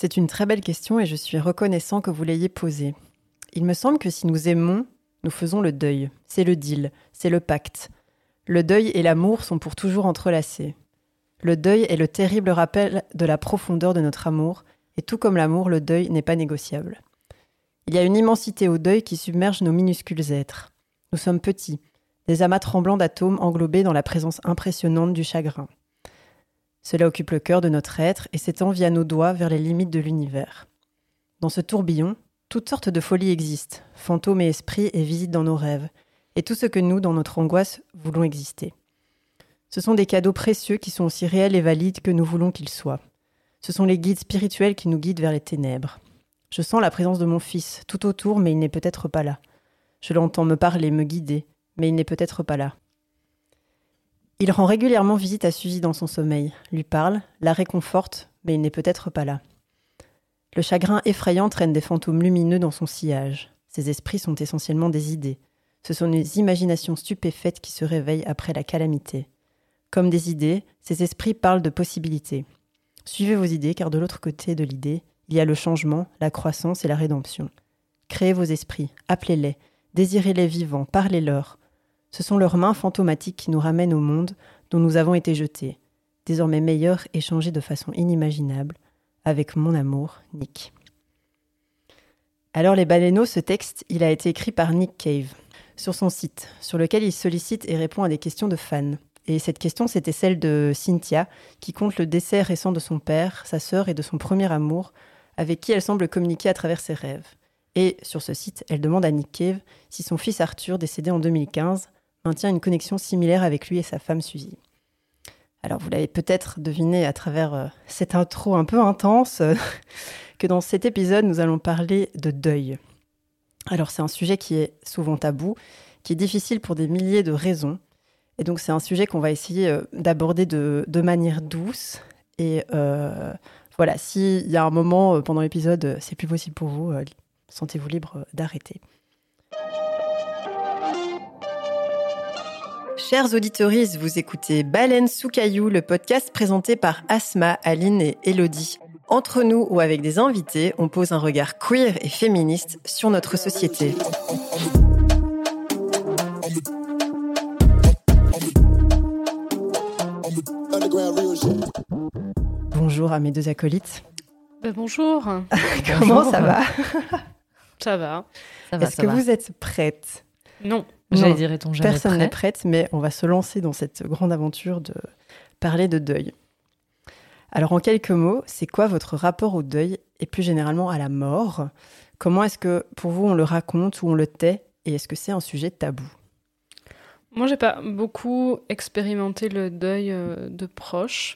C'est une très belle question et je suis reconnaissant que vous l'ayez posée. Il me semble que si nous aimons, nous faisons le deuil. C'est le deal, c'est le pacte. Le deuil et l'amour sont pour toujours entrelacés. Le deuil est le terrible rappel de la profondeur de notre amour, et tout comme l'amour, le deuil n'est pas négociable. Il y a une immensité au deuil qui submerge nos minuscules êtres. Nous sommes petits, des amas tremblants d'atomes englobés dans la présence impressionnante du chagrin. Cela occupe le cœur de notre être et s'étend via nos doigts vers les limites de l'univers. Dans ce tourbillon, toutes sortes de folies existent, fantômes et esprits et visitent dans nos rêves, et tout ce que nous, dans notre angoisse, voulons exister. Ce sont des cadeaux précieux qui sont aussi réels et valides que nous voulons qu'ils soient. Ce sont les guides spirituels qui nous guident vers les ténèbres. Je sens la présence de mon fils tout autour, mais il n'est peut-être pas là. Je l'entends me parler, me guider, mais il n'est peut-être pas là. Il rend régulièrement visite à Suzy dans son sommeil, lui parle, la réconforte, mais il n'est peut-être pas là. Le chagrin effrayant traîne des fantômes lumineux dans son sillage. Ces esprits sont essentiellement des idées. Ce sont des imaginations stupéfaites qui se réveillent après la calamité. Comme des idées, ces esprits parlent de possibilités. Suivez vos idées, car de l'autre côté de l'idée, il y a le changement, la croissance et la rédemption. Créez vos esprits, appelez-les, désirez-les vivants, parlez-leur. Ce sont leurs mains fantomatiques qui nous ramènent au monde dont nous avons été jetés, désormais meilleurs et changés de façon inimaginable, avec mon amour, Nick. Alors les baleineaux, ce texte, il a été écrit par Nick Cave sur son site, sur lequel il sollicite et répond à des questions de fans. Et cette question, c'était celle de Cynthia, qui compte le décès récent de son père, sa sœur et de son premier amour, avec qui elle semble communiquer à travers ses rêves. Et sur ce site, elle demande à Nick Cave si son fils Arthur, décédé en 2015, maintient une connexion similaire avec lui et sa femme Suzy. Alors vous l'avez peut-être deviné à travers euh, cette intro un peu intense euh, que dans cet épisode nous allons parler de deuil. Alors c'est un sujet qui est souvent tabou, qui est difficile pour des milliers de raisons. Et donc c'est un sujet qu'on va essayer euh, d'aborder de, manière douce. Et voilà, s'il y a un moment pendant l'épisode, c'est plus possible pour vous, sentez-vous libre d'arrêter. Chers auditeurs, vous écoutez Baleine sous caillou, le podcast présenté par Asma, Aline et Elodie. Entre nous ou avec des invités, on pose un regard queer et féministe sur notre société. Bonjour à mes deux acolytes. Ben, bonjour. Comment ça va? Ça va. Est-ce que vous êtes prête? Non. J'allais dire, Personne n'est prête, mais on va se lancer dans cette grande aventure de parler de deuil. Alors, en quelques mots, c'est quoi votre rapport au deuil et plus généralement à la mort? Comment est-ce que pour vous on le raconte ou on le tait et est-ce que c'est un sujet tabou? Moi, j'ai pas beaucoup expérimenté le deuil euh, de proches.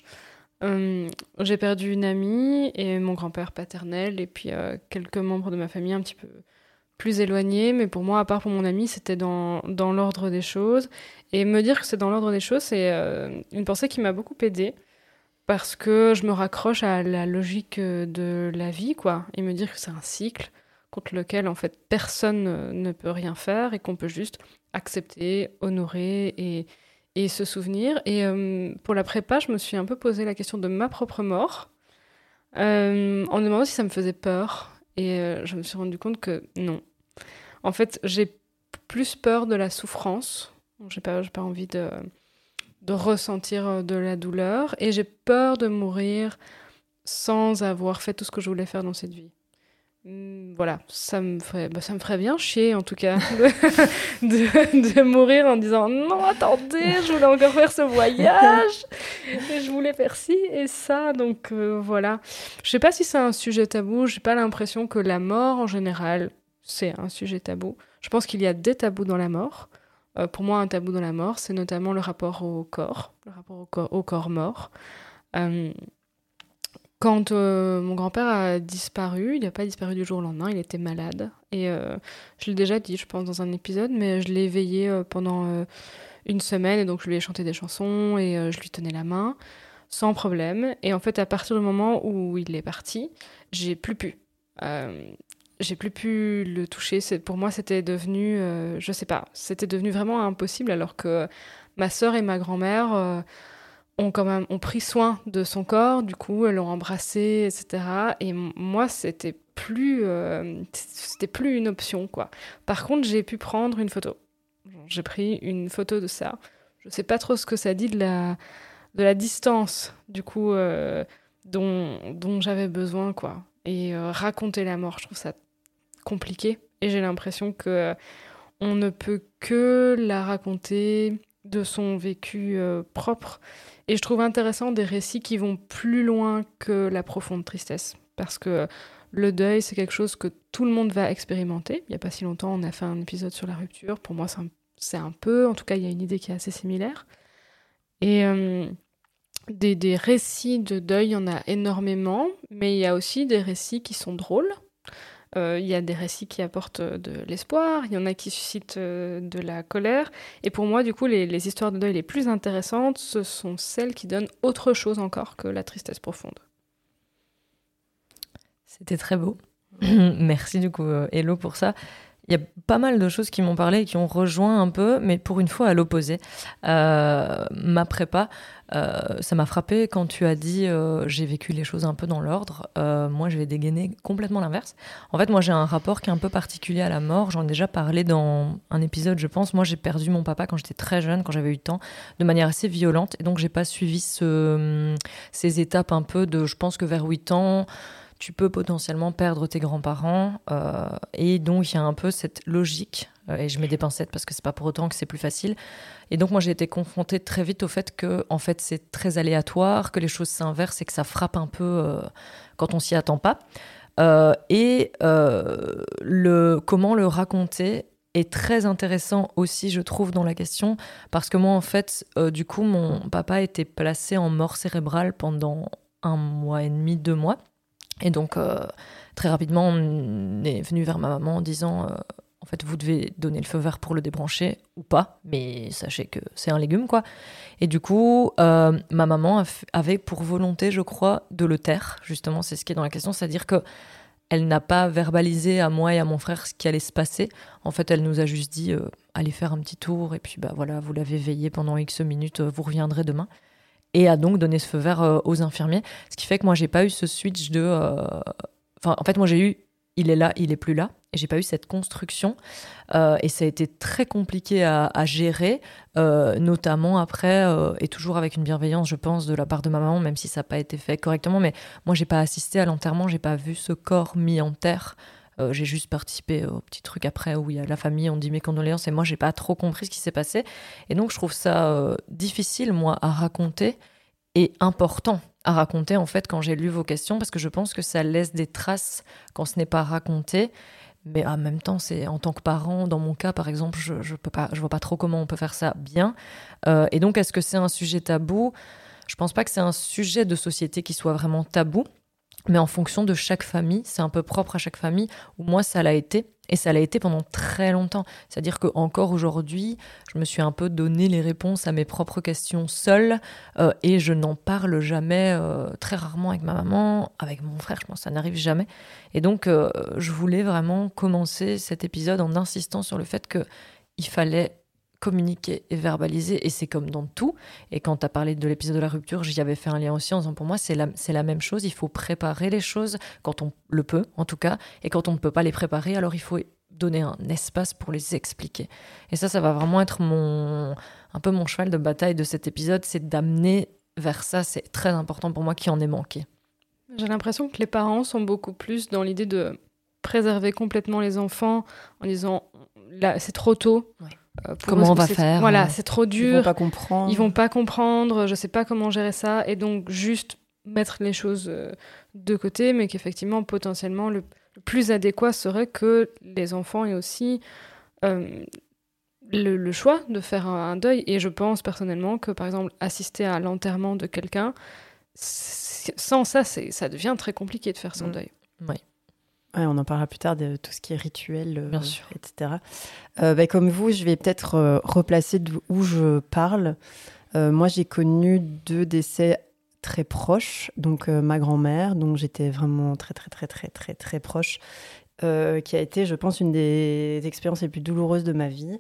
Euh, j'ai perdu une amie et mon grand-père paternel et puis euh, quelques membres de ma famille un petit peu plus éloigné, mais pour moi, à part pour mon ami, c'était dans, dans l'ordre des choses. Et me dire que c'est dans l'ordre des choses, c'est euh, une pensée qui m'a beaucoup aidée, parce que je me raccroche à la logique euh, de la vie, quoi, et me dire que c'est un cycle contre lequel, en fait, personne ne peut rien faire, et qu'on peut juste accepter, honorer et, et se souvenir. Et euh, pour la prépa, je me suis un peu posé la question de ma propre mort, en me demandant si ça me faisait peur et euh, je me suis rendu compte que non. En fait, j'ai plus peur de la souffrance. J'ai pas, pas envie de, ressentir euh, de la douleur. Et j'ai peur de mourir sans avoir fait tout ce que je voulais faire dans cette vie. Hmm, voilà, ça me ferait, bah, ça me ferait bien chier en tout cas de, de, mourir en disant non attendez, je voulais encore faire ce voyage, et je voulais faire ci et ça, donc euh, voilà. Je sais pas si c'est un sujet tabou, j'ai pas l'impression que la mort en général c'est un sujet tabou. Je pense qu'il y a des tabous dans la mort. Euh, pour moi, un tabou dans la mort, c'est notamment le rapport au corps, le rapport au corps, mort. Euh, quand euh, mon grand-père a disparu, il n'a pas disparu du jour au lendemain, il était malade. Et je l'ai déjà dit, je pense, dans un épisode, mais je l'ai veillé pendant une semaine, et donc je lui ai chanté des chansons, et je lui tenais la main, sans problème. Et en fait, à partir du moment où il est parti, j'ai plus pu. J'ai plus pu le toucher. Pour moi, c'était devenu, je sais pas, c'était devenu vraiment impossible, alors que ma sœur et ma grand-mère ont quand même ont pris soin de son corps, du coup, elles l'ont embrassé, etc. Et moi, c'était plus, euh, c'était plus une option, quoi. Par contre, j'ai pu prendre une photo. J'ai pris une photo de ça. Je sais pas trop ce que ça dit de la, de la distance, du coup, euh, dont, dont j'avais besoin, quoi. Et euh, raconter la mort, je trouve ça compliqué. Et j'ai l'impression que on ne peut que la raconter de son vécu propre et je trouve intéressant des récits qui vont plus loin que la profonde tristesse. Parce que le deuil, c'est quelque chose que tout le monde va expérimenter. Il n'y a pas si longtemps, on a fait un épisode sur la rupture. Pour moi, c'est un, peu, en tout cas, il y a une idée qui est assez similaire. Et euh, des, des, récits de deuil, il y en a énormément, mais il y a aussi des récits qui sont drôles. Euh, il y a des récits qui apportent euh, de l'espoir, il y en a qui suscitent euh, de la colère. Et pour moi, du coup, les, les, histoires de deuil les plus intéressantes, ce sont celles qui donnent autre chose encore que la tristesse profonde. C'était très beau. Merci du coup, Hello, pour ça. Il y a pas mal de choses qui m'ont parlé et qui ont rejoint un peu, mais pour une fois à l'opposé. Euh, ma prépa, euh, ça m'a frappé quand tu as dit euh, j'ai vécu les choses un peu dans l'ordre. moi, je vais dégainer complètement l'inverse. En fait, moi, j'ai un rapport qui est un peu particulier à la mort. J'en ai déjà parlé dans un épisode, je pense. Moi, j'ai perdu mon papa quand j'étais très jeune, quand j'avais 8 ans, de manière assez violente. Et donc, j'ai pas suivi ce, ces étapes un peu de, je pense que vers 8 ans, tu peux potentiellement perdre tes grands-parents. Euh, et donc, il y a un peu cette logique, euh, et je mets des pincettes parce que c'est pas pour autant que c'est plus facile. Et donc, moi, j'ai été confrontée très vite au fait que, en fait, c'est très aléatoire, que les choses s'inversent et que ça frappe un peu euh, quand on s'y attend pas. et le, comment le raconter est très intéressant aussi, je trouve, dans la question, parce que moi, en fait, du coup, mon papa était placé en mort cérébrale pendant un mois et demi, deux mois. Et donc, euh, très rapidement, on est venu vers ma maman en disant euh, En fait, vous devez donner le feu vert pour le débrancher ou pas, mais sachez que c'est un légume, quoi. Et du coup, euh, ma maman avait pour volonté, je crois, de le taire, justement, c'est ce qui est dans la question, c'est-à-dire que. Elle n'a pas verbalisé à moi et à mon frère ce qui allait se passer. En fait, elle nous a juste dit allez faire un petit tour et puis bah voilà, vous l'avez veillé pendant X minutes, vous reviendrez demain et a donc donné ce feu vert euh, aux infirmiers. Ce qui fait que moi, j'ai pas eu ce switch de. Euh, enfin, en fait, moi, j'ai eu il est là, il est plus là. Et j'ai pas eu cette construction. Euh, et ça a été très compliqué à, gérer, notamment après, et toujours avec une bienveillance, je pense, de la part de ma maman, même si ça n'a pas été fait correctement. Mais moi, j'ai pas assisté à l'enterrement, j'ai pas vu ce corps mis en terre. J'ai juste participé au petit truc après où il y a la famille, on dit mes condoléances, et moi, j'ai pas trop compris ce qui s'est passé. Et donc, je trouve ça difficile, moi, à raconter et important à raconter en fait quand j'ai lu vos questions parce que je pense que ça laisse des traces quand ce n'est pas raconté. Mais en même temps, c'est en tant que parent, dans mon cas par exemple, je pas, je vois pas trop comment on peut faire ça bien. Euh, et donc, est-ce que c'est un sujet tabou? Je pense pas que c'est un sujet de société qui soit vraiment tabou mais en fonction de chaque famille, c'est un peu propre à chaque famille, où moi ça l'a été, et ça l'a été pendant très longtemps. C'est-à-dire qu'encore aujourd'hui, je me suis un peu donné les réponses à mes propres questions seule, euh, et je n'en parle jamais, euh, très rarement avec ma maman, avec mon frère, je pense que ça n'arrive jamais. Et donc, euh, je voulais vraiment commencer cet épisode en insistant sur le fait qu'il fallait communiquer et verbaliser. Et c'est comme dans tout. Et quand tu as parlé de l'épisode de la rupture, j'y avais fait un lien aussi en disant pour moi, c'est la, la même chose. Il faut préparer les choses quand on le peut, en tout cas. Et quand on ne peut pas les préparer, alors il faut donner un espace pour les expliquer. Et ça, ça va vraiment être mon, un peu mon cheval de bataille de cet épisode, c'est d'amener vers ça. C'est très important pour moi qui en ait manqué. J'ai l'impression que les parents sont beaucoup plus dans l'idée de préserver complètement les enfants en disant là c'est trop tôt. Comment on va faire Voilà, c'est trop dur. Ils vont pas comprendre. Ils vont pas comprendre. Je sais pas comment gérer ça. Et donc, juste mettre les choses euh, de côté, mais qu'effectivement, potentiellement, le, plus adéquat serait que les enfants aient aussi euh, le, choix de faire un, deuil. Et je pense personnellement que, par exemple, assister à l'enterrement de quelqu'un, sans ça, ça devient très compliqué de faire son mm. deuil. Oui on en parlera plus tard de tout ce qui est rituel, euh, etc. Euh, bah, comme vous, je vais peut-être euh, replacer où je parle. moi, j'ai connu deux décès très proches. Donc, ma grand-mère, dont j'étais vraiment très, très, très, très, très, très proche, qui a été, je pense, une des expériences les plus douloureuses de ma vie.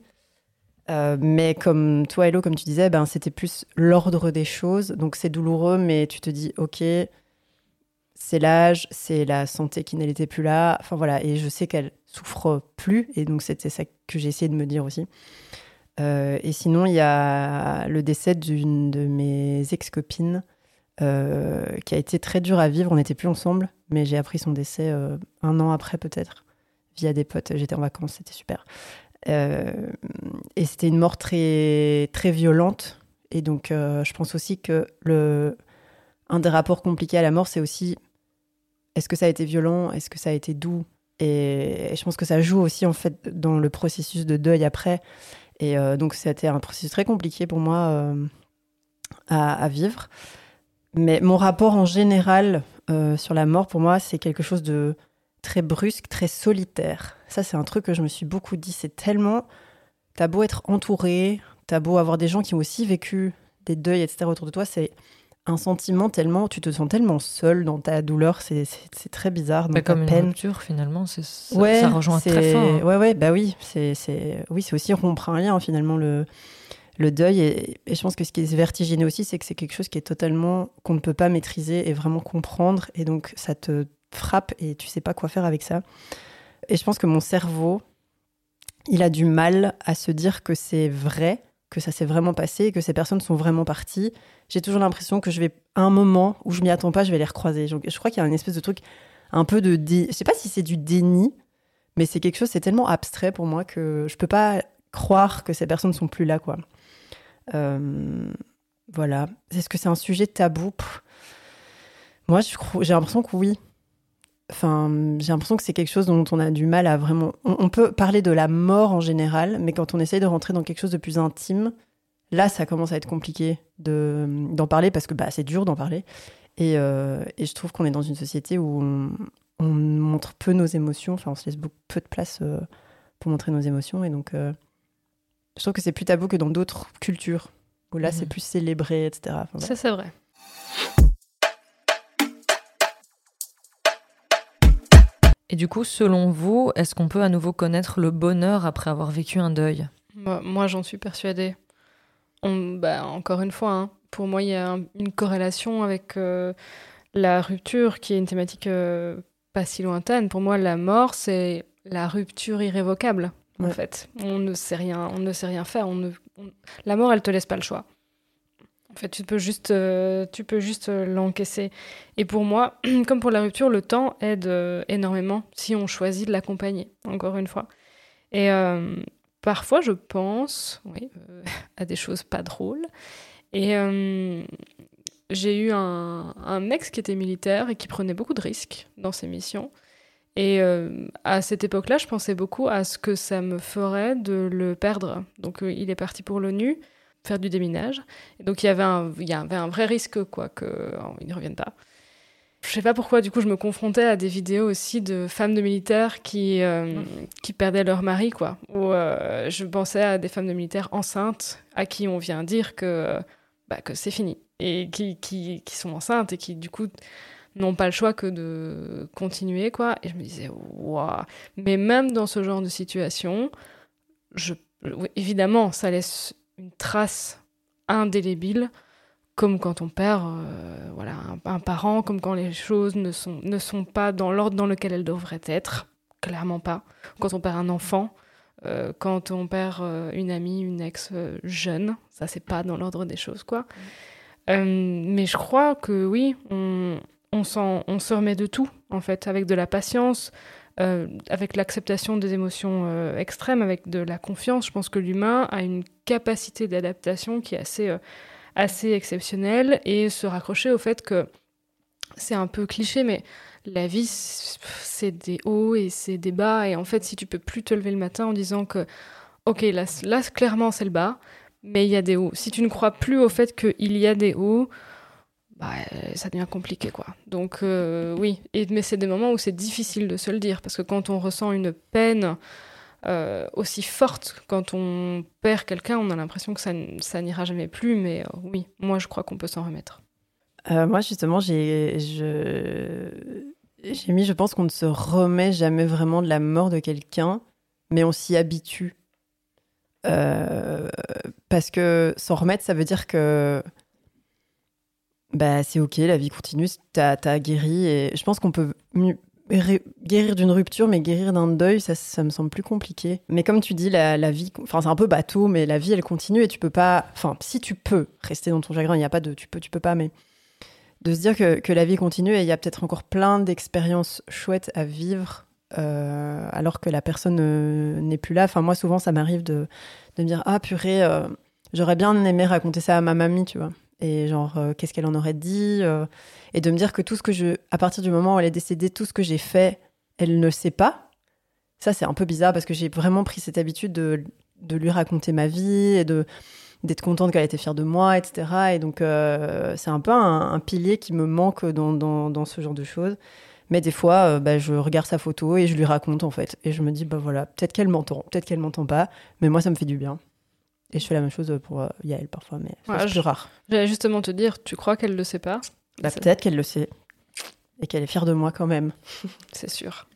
Mais comme toi, Hello, comme tu disais, ben, c'était plus l'ordre des choses. Donc c'est douloureux, mais tu te dis, ok, c'est l'âge, c'est la santé qui n'était plus là. Enfin voilà, et je sais qu'elle souffre plus, et donc c'était ça que j'ai essayé de me dire aussi. Euh, et sinon, il y a le décès d'une de mes ex-copines euh, qui a été très dur à vivre. On n'était plus ensemble, mais j'ai appris son décès un an après peut-être, via des potes. J'étais en vacances, c'était super. Euh, et c'était une mort très, très violente. Et donc, euh, je pense aussi que le, un des rapports compliqués à la mort, c'est aussi est-ce que ça a été violent? Est-ce que ça a été doux? Et, je pense que ça joue aussi en fait dans le processus de deuil après. Et euh, donc, c'était un processus très compliqué pour moi à, à, vivre. Mais mon rapport en général sur la mort, pour moi, c'est quelque chose de très brusque, très solitaire. Ça, c'est un truc que je me suis beaucoup dit. C'est tellement. T'as beau être entouré, t'as beau avoir des gens qui ont aussi vécu des deuils, etc. autour de toi, c'est un sentiment tellement. Tu te sens tellement seul dans ta douleur, c'est très bizarre. Dans bah, comme peine. une rupture, finalement, ça, ouais, ça rejoint très fort. Hein. Ouais, ouais, bah oui. C'est oui, aussi rompre un lien, finalement, le, le deuil. Et, et, je pense que ce qui est vertigineux aussi, c'est que c'est quelque chose qui est totalement. qu'on ne peut pas maîtriser et vraiment comprendre. Et donc, ça te frappe et tu sais pas quoi faire avec ça. Et je pense que mon cerveau, il a du mal à se dire que c'est vrai, que ça s'est vraiment passé, que ces personnes sont vraiment parties. J'ai toujours l'impression que je vais, à un moment où je m'y attends pas, je vais les recroiser. Je, je crois qu'il y a une espèce de truc un peu de... Dé... Je sais pas si c'est du déni, mais c'est quelque chose, c'est tellement abstrait pour moi que je peux pas croire que ces personnes sont plus là, quoi. Euh, voilà. Est-ce que c'est un sujet tabou? Moi, j'ai l'impression que oui. Enfin, j'ai l'impression que c'est quelque chose dont on a du mal à vraiment. On, peut parler de la mort en général, mais quand on essaye de rentrer dans quelque chose de plus intime, là, ça commence à être compliqué de d'en parler parce que bah, c'est dur d'en parler. Et, euh, et, je trouve qu'on est dans une société où on, montre peu nos émotions. Enfin, on se laisse beaucoup, peu de place euh, pour montrer nos émotions. Et donc, euh, je trouve que c'est plus tabou que dans d'autres cultures où là, c'est mmh. plus célébré, etc. Ça, c'est vrai. Et du coup, selon vous, est-ce qu'on peut à nouveau connaître le bonheur après avoir vécu un deuil? Moi, j'en suis persuadée. bah, encore une fois, hein, pour moi, il y a une corrélation avec euh, la rupture, qui est une thématique euh, pas si lointaine. Pour moi, la mort, c'est la rupture irrévocable. En fait, on ne sait rien, on ne sait rien faire. On ne, La mort, elle te laisse pas le choix. En fait, tu peux juste, euh, tu peux juste euh, l'encaisser. Et pour moi, comme pour la rupture, le temps aide euh, énormément si on choisit de l'accompagner, encore une fois. Et parfois, je pense à des choses pas drôles. Et j'ai eu un, ex qui était militaire et qui prenait beaucoup de risques dans ses missions. Et à cette époque-là, je pensais beaucoup à ce que ça me ferait de le perdre. Donc, il est parti pour l'ONU faire du déminage. Et donc il y avait un, il y avait un vrai risque quoi qu'il ne revienne pas. Je sais pas pourquoi, du coup, je me confrontais à des vidéos aussi de femmes de militaires qui, euh, qui perdaient leur mari, quoi. Ou euh, je pensais à des femmes de militaires enceintes à qui on vient dire que, bah, que c'est fini. Et qui, qui, qui, sont enceintes et qui, du coup, n'ont pas le choix que de continuer, quoi. Et je me disais, waouh. Mais même dans ce genre de situation, je, évidemment, ça laisse une trace indélébile, comme quand on perd euh, voilà, un, parent, comme quand les choses ne sont, ne sont pas dans l'ordre dans lequel elles devraient être, clairement pas. Quand on perd un enfant, euh, quand on perd euh, une amie, une ex jeune, ça c'est pas dans l'ordre des choses, quoi. mais je crois que oui, on, on, on se remet de tout, en fait, avec de la patience, euh, avec l'acceptation des émotions euh, extrêmes, avec de la confiance, je pense que l'humain a une capacité d'adaptation qui est assez, euh, assez exceptionnelle et se raccrocher au fait que c'est un peu cliché, mais la vie, c'est des hauts et c'est des bas. Et en fait, si tu peux plus te lever le matin en disant que, ok, là, là clairement, c'est le bas, mais il y a des hauts. Si tu ne crois plus au fait qu'il y a des hauts, bah, ça devient compliqué quoi. Donc euh, oui, et, mais c'est des moments où c'est difficile de se le dire parce que quand on ressent une peine euh, aussi forte, quand on perd quelqu'un, on a l'impression que ça, ça n'ira jamais plus. Mais euh, oui, moi je crois qu'on peut s'en remettre. moi justement, j'ai j'ai mis, je pense qu'on ne se remet jamais vraiment de la mort de quelqu'un, mais on s'y habitue. Euh, parce que s'en remettre, ça veut dire que bah, c'est ok, la vie continue, t'as as guéri. Et je pense qu'on peut guérir d'une rupture, mais guérir d'un deuil, ça, ça me semble plus compliqué. Mais comme tu dis, la, la vie, enfin c'est un peu bateau, mais la vie elle continue et tu peux pas, enfin si tu peux rester dans ton chagrin, il n'y a pas de tu peux, tu peux pas, mais de se dire que, que la vie continue et il y a peut-être encore plein d'expériences chouettes à vivre euh, alors que la personne euh, n'est plus là. Enfin moi souvent ça m'arrive de, de, me dire ah purée, euh, j'aurais bien aimé raconter ça à ma mamie, tu vois et genre euh, qu'est-ce qu'elle en aurait dit euh, et de me dire que tout ce que je à partir du moment où elle est décédée tout ce que j'ai fait elle ne sait pas. Ça c'est un peu bizarre parce que j'ai vraiment pris cette habitude de, de lui raconter ma vie et de d'être contente qu'elle était fière de moi etc et donc euh, c'est un peu un, pilier qui me manque dans, dans, dans, ce genre de choses. Mais des fois bah, je regarde sa photo et je lui raconte en fait. Et je me dis bah voilà peut-être qu'elle m'entend peut-être qu'elle m'entend pas mais moi ça me fait du bien et je fais la même chose pour euh, Yael parfois, mais c'est plus rare. J'allais justement te dire, tu crois qu'elle le sait pas? Bah, Peut-être qu'elle le sait. Et qu'elle est fière de moi quand même. c'est sûr.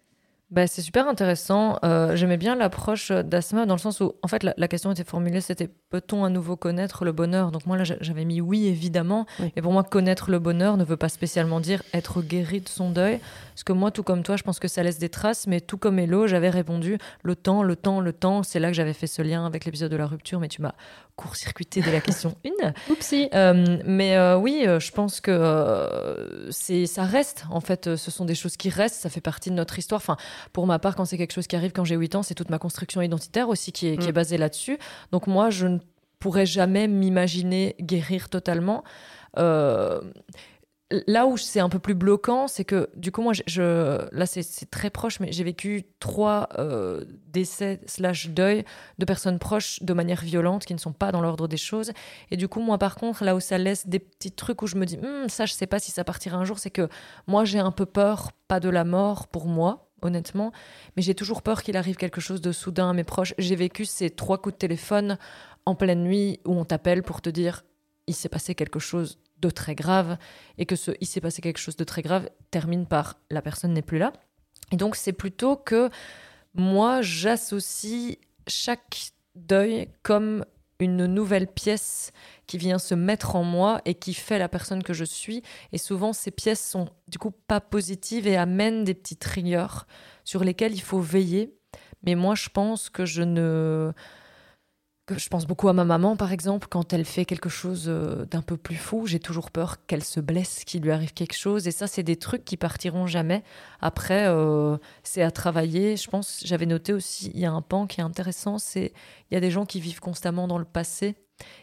Bah, c'est super intéressant. Euh, j'aimais bien l'approche d'Asma dans le sens où, en fait, la, question était formulée, c'était peut-on à nouveau connaître le bonheur? Donc moi, là, j'avais mis oui, évidemment. Et pour moi, connaître le bonheur ne veut pas spécialement dire être guéri de son deuil. Parce que moi, tout comme toi, je pense que ça laisse des traces. Mais tout comme Hello, j'avais répondu le temps, le temps, le temps. C'est là que j'avais fait ce lien avec l'épisode de la rupture. Mais tu m'as court-circuité de la question 1. Oupsie. Euh, mais euh, oui, je pense que c'est ça reste. En fait, ce sont des choses qui restent. Ça fait partie de notre histoire. Enfin, pour ma part, quand c'est quelque chose qui arrive quand j'ai 8 ans, c'est toute ma construction identitaire aussi qui est, qui est mm. basée là-dessus. Donc moi, je ne pourrais jamais m'imaginer guérir totalement. Là où c'est un peu plus bloquant, c'est que du coup, moi, je, là, c'est très proche, mais j'ai vécu trois euh, décès slash deuil de personnes proches de manière violente qui ne sont pas dans l'ordre des choses. Et du coup, moi, par contre, là où ça laisse des petits trucs où je me dis, hm, ça, je sais pas si ça partira un jour, c'est que moi, j'ai un peu peur, pas de la mort pour moi, honnêtement. Mais j'ai toujours peur qu'il arrive quelque chose de soudain à mes proches. J'ai vécu ces trois coups de téléphone en pleine nuit où on t'appelle pour te dire il s'est passé quelque chose de très grave et que ce il s'est passé quelque chose de très grave termine par la personne n'est plus là. Et donc c'est plutôt que moi j'associe chaque deuil comme une nouvelle pièce qui vient se mettre en moi et qui fait la personne que je suis. Et souvent, ces pièces sont du coup pas positives et amènent des petits triggers sur lesquels il faut veiller. Mais moi, je pense que je ne je pense beaucoup à ma maman, par exemple, quand elle fait quelque chose euh, d'un peu plus fou, j'ai toujours peur qu'elle se blesse, qu'il lui arrive quelque chose. Et ça, c'est des trucs qui partiront jamais. Après, euh, c'est à travailler. Je pense, j'avais noté aussi, il y a un pan qui est intéressant, c'est il y a des gens qui vivent constamment dans le passé.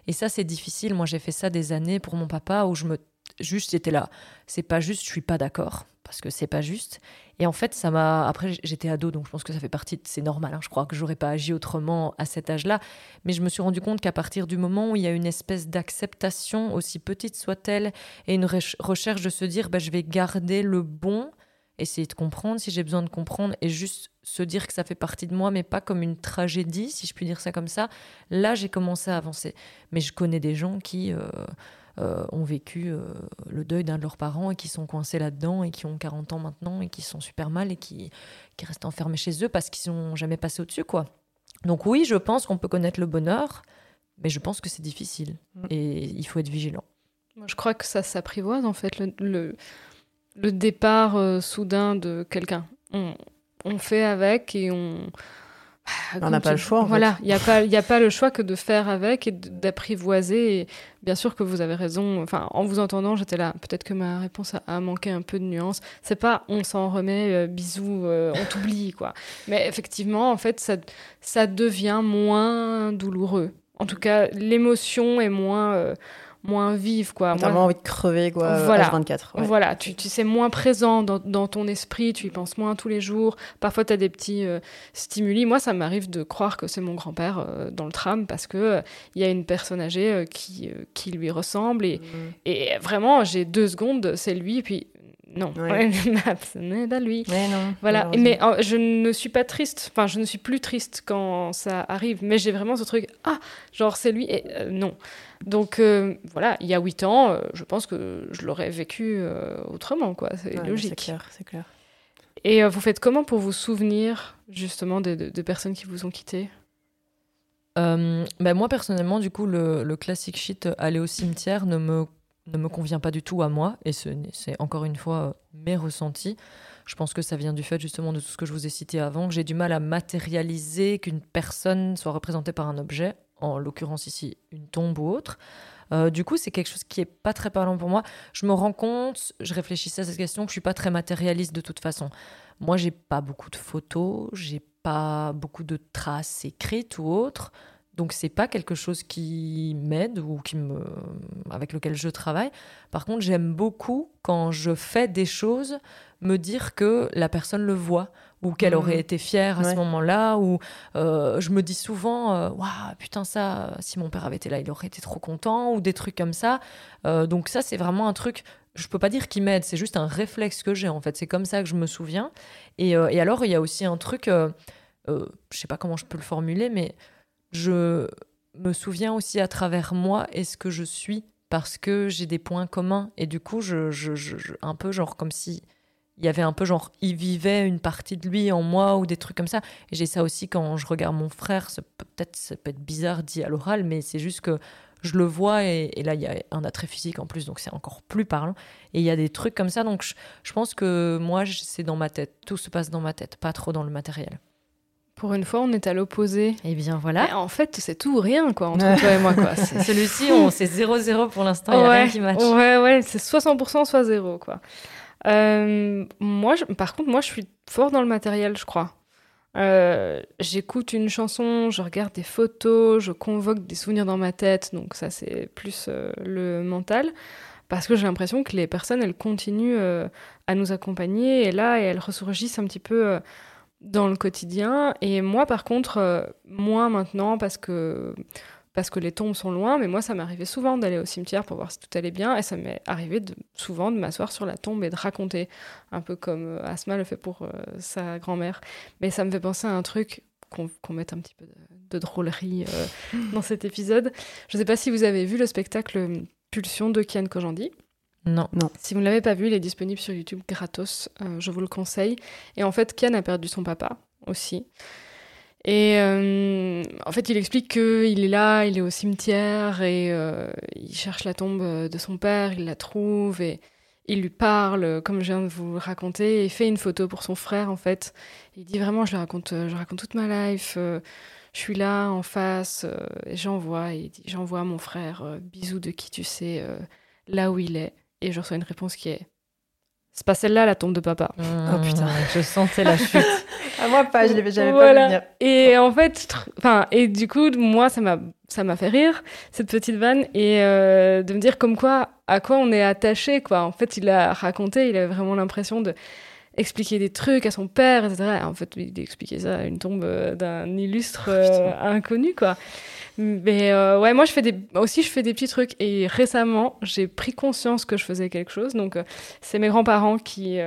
Et ça, c'est difficile. Moi, j'ai fait ça des années pour mon papa, où je me juste, j'étais là. C'est pas juste, je suis pas d'accord parce que c'est pas juste. Et en fait, ça m'a. Après, j'étais ado, donc je pense que ça fait partie. C'est normal. Hein. Je crois que j'aurais pas agi autrement à cet âge-là. Mais je me suis rendu compte qu'à partir du moment où il y a une espèce d'acceptation, aussi petite soit-elle, et une recherche de se dire, bah, je vais garder le bon, essayer de comprendre si j'ai besoin de comprendre, et juste se dire que ça fait partie de moi, mais pas comme une tragédie, si je puis dire ça comme ça. Là, j'ai commencé à avancer. Mais je connais des gens qui. Euh, euh, ont vécu euh, le deuil d'un de leurs parents et qui sont coincés là-dedans et qui ont 40 ans maintenant et qui sont super mal et qui, qui restent enfermés chez eux parce qu'ils n'ont jamais passé au-dessus, quoi. Donc oui, je pense qu'on peut connaître le bonheur, mais je pense que c'est difficile mm. et il faut être vigilant. Moi, je crois que ça s'apprivoise en fait, le, le, départ euh, soudain de quelqu'un. On, on, fait avec et on, ah, on n'a pas le choix. voilà, il n'y a, pas, a pas le choix que de faire avec et d'apprivoiser. Et bien sûr que vous avez raison. Enfin, en vous entendant, j'étais là. Peut-être que ma réponse a, manqué un peu de nuance. C'est pas on s'en remet, euh, bisous, euh, on t'oublie, quoi. Mais effectivement, en fait, ça, ça devient moins douloureux. En tout cas, l'émotion est moins. Euh, moins vive quoi. T'as moins envie de crever quoi. Voilà. 24 Voilà, tu, tu sais moins présent dans, dans, ton esprit, tu y penses moins tous les jours. Parfois tu as des petits euh, stimuli. Moi ça m'arrive de croire que c'est mon grand-père euh, dans le tram parce que euh, il y a une personne âgée qui, qui lui ressemble et, mm. et vraiment j'ai deux secondes, c'est lui puis non, ce n'est pas lui. voilà, mais je ne suis pas triste, enfin je ne suis plus triste quand ça arrive, mais j'ai vraiment ce truc, ah, genre c'est lui, et non. Donc euh, voilà, il y a huit ans, euh, je pense que je l'aurais vécu euh, autrement, quoi. C'est logique. C'est clair, c'est clair. Et vous faites comment pour vous souvenir justement des, personnes qui vous ont quitté? Ben Moi, personnellement, du coup, le, le classique shit aller au cimetière ne me, ne me convient pas du tout à moi. Et c'est encore une fois mes ressentis. Je pense que ça vient du fait justement de tout ce que je vous ai cité avant, que j'ai du mal à matérialiser qu'une personne soit représentée par un objet, en l'occurrence ici une tombe ou autre. Euh, du coup, c'est quelque chose qui est pas très parlant pour moi. Je me rends compte, je réfléchissais à cette question, que je suis pas très matérialiste de toute façon. Moi, j'ai pas beaucoup de photos, j'ai pas beaucoup de traces écrites ou autres. Donc c'est pas quelque chose qui m'aide ou qui me avec lequel je travaille. Par contre, j'aime beaucoup quand je fais des choses me dire que la personne le voit ou qu'elle mmh. aurait été fière à ce moment-là ou euh, je me dis souvent euh, waouh putain ça si mon père avait été là il aurait été trop content ou des trucs comme ça euh, donc ça c'est vraiment un truc je peux pas dire qui m'aide c'est juste un réflexe que j'ai en fait c'est comme ça que je me souviens et, et alors il y a aussi un truc je sais pas comment je peux le formuler mais je me souviens aussi à travers moi et ce que je suis parce que j'ai des points communs. Et du coup je, un peu genre comme si il y avait un peu genre il vivait une partie de lui en moi ou des trucs comme ça. Et j'ai ça aussi quand je regarde mon frère peut-être ça peut être bizarre dit à l'oral mais c'est juste que je le vois et, là il y a un attrait physique en plus donc c'est encore plus parlant. Et il y a des trucs comme ça donc je pense que moi c'est dans ma tête tout se passe dans ma tête pas trop dans le matériel pour une fois, on est à l'opposé. Et eh bien voilà. en fait, c'est tout ou rien, quoi, entre toi et moi, quoi. Celui-ci, on c'est 0-0 pour l'instant, il a rien qui match. Ouais, ouais, c'est 60% soit 0, quoi. Euh, moi, par contre, moi, je suis fort dans le matériel, je crois. Euh, j'écoute une chanson, je regarde des photos, je convoque des souvenirs dans ma tête, donc ça, c'est plus euh, le mental. Parce que j'ai l'impression que les personnes, elles continuent à nous accompagner, et là, et elles ressurgissent un petit peu dans le quotidien. Et moi, par contre, euh, moins maintenant parce que parce que les tombes sont loin, mais moi, ça m'arrivait souvent d'aller au cimetière pour voir si tout allait bien, et ça m'est arrivé de, souvent de m'asseoir sur la tombe et de raconter, un peu comme euh, Asma le fait pour euh, sa grand-mère. Mais ça me fait penser à un truc qu'on mette un petit peu de, drôlerie dans cet épisode. Je ne sais pas si vous avez vu le spectacle Pulsion de Kian Kojandi. Non. non. Si vous ne l'avez pas vu, il est disponible sur YouTube gratos. Euh, je vous le conseille. Et en fait, Ken a perdu son papa aussi. Et euh, en fait, il explique qu'il est là, il est au cimetière et euh, il cherche la tombe de son père, il la trouve et il lui parle, comme je viens de vous le raconter, et il fait une photo pour son frère en fait. Il dit vraiment, je raconte, je raconte toute ma life. je suis là en face et j'envoie. Il dit, j'envoie à mon frère, bisous de qui tu sais, là où il est et je reçois une réponse qui est c'est pas celle-là la tombe de papa. Mmh. oh putain, je sentais la chute. à moi pas, je l'avais jamais pas venir. Et en fait, enfin, et du coup, moi, ça m'a, ça m'a fait rire cette petite vanne et euh, de me dire comme quoi, à quoi on est attaché, quoi. En fait, il a raconté, il avait vraiment l'impression de expliquer des trucs à son père, etc. En fait, il expliquait ça à une tombe euh, d'un illustre euh, inconnu, quoi. Mais euh, ouais, moi, je fais des, aussi, je fais des petits trucs. Et récemment, j'ai pris conscience que je faisais quelque chose. Donc, euh, c'est mes grands-parents qui,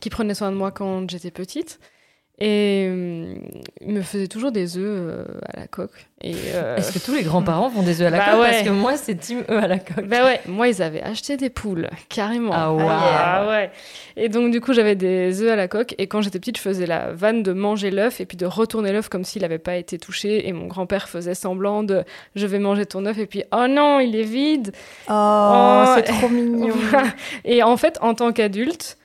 qui prenaient soin de moi quand j'étais petite. Et euh, il me faisait toujours des œufs euh, à la coque. Euh, Est-ce que tous les grands-parents font des œufs à la bah coque? Parce que moi, c'est team œufs à la coque. Bah ouais, moi, ils avaient acheté des poules, carrément. Ah, ouais. ah ouais. Et donc, du coup, j'avais des œufs à la coque. Et quand j'étais petite, je faisais la vanne de manger l'œuf et puis de retourner l'œuf comme s'il n'avait pas été touché. Et mon grand-père faisait semblant de je vais manger ton œuf. Et puis, oh non, il est vide. Oh, oh c'est trop mignon. et en fait, en tant qu'adulte,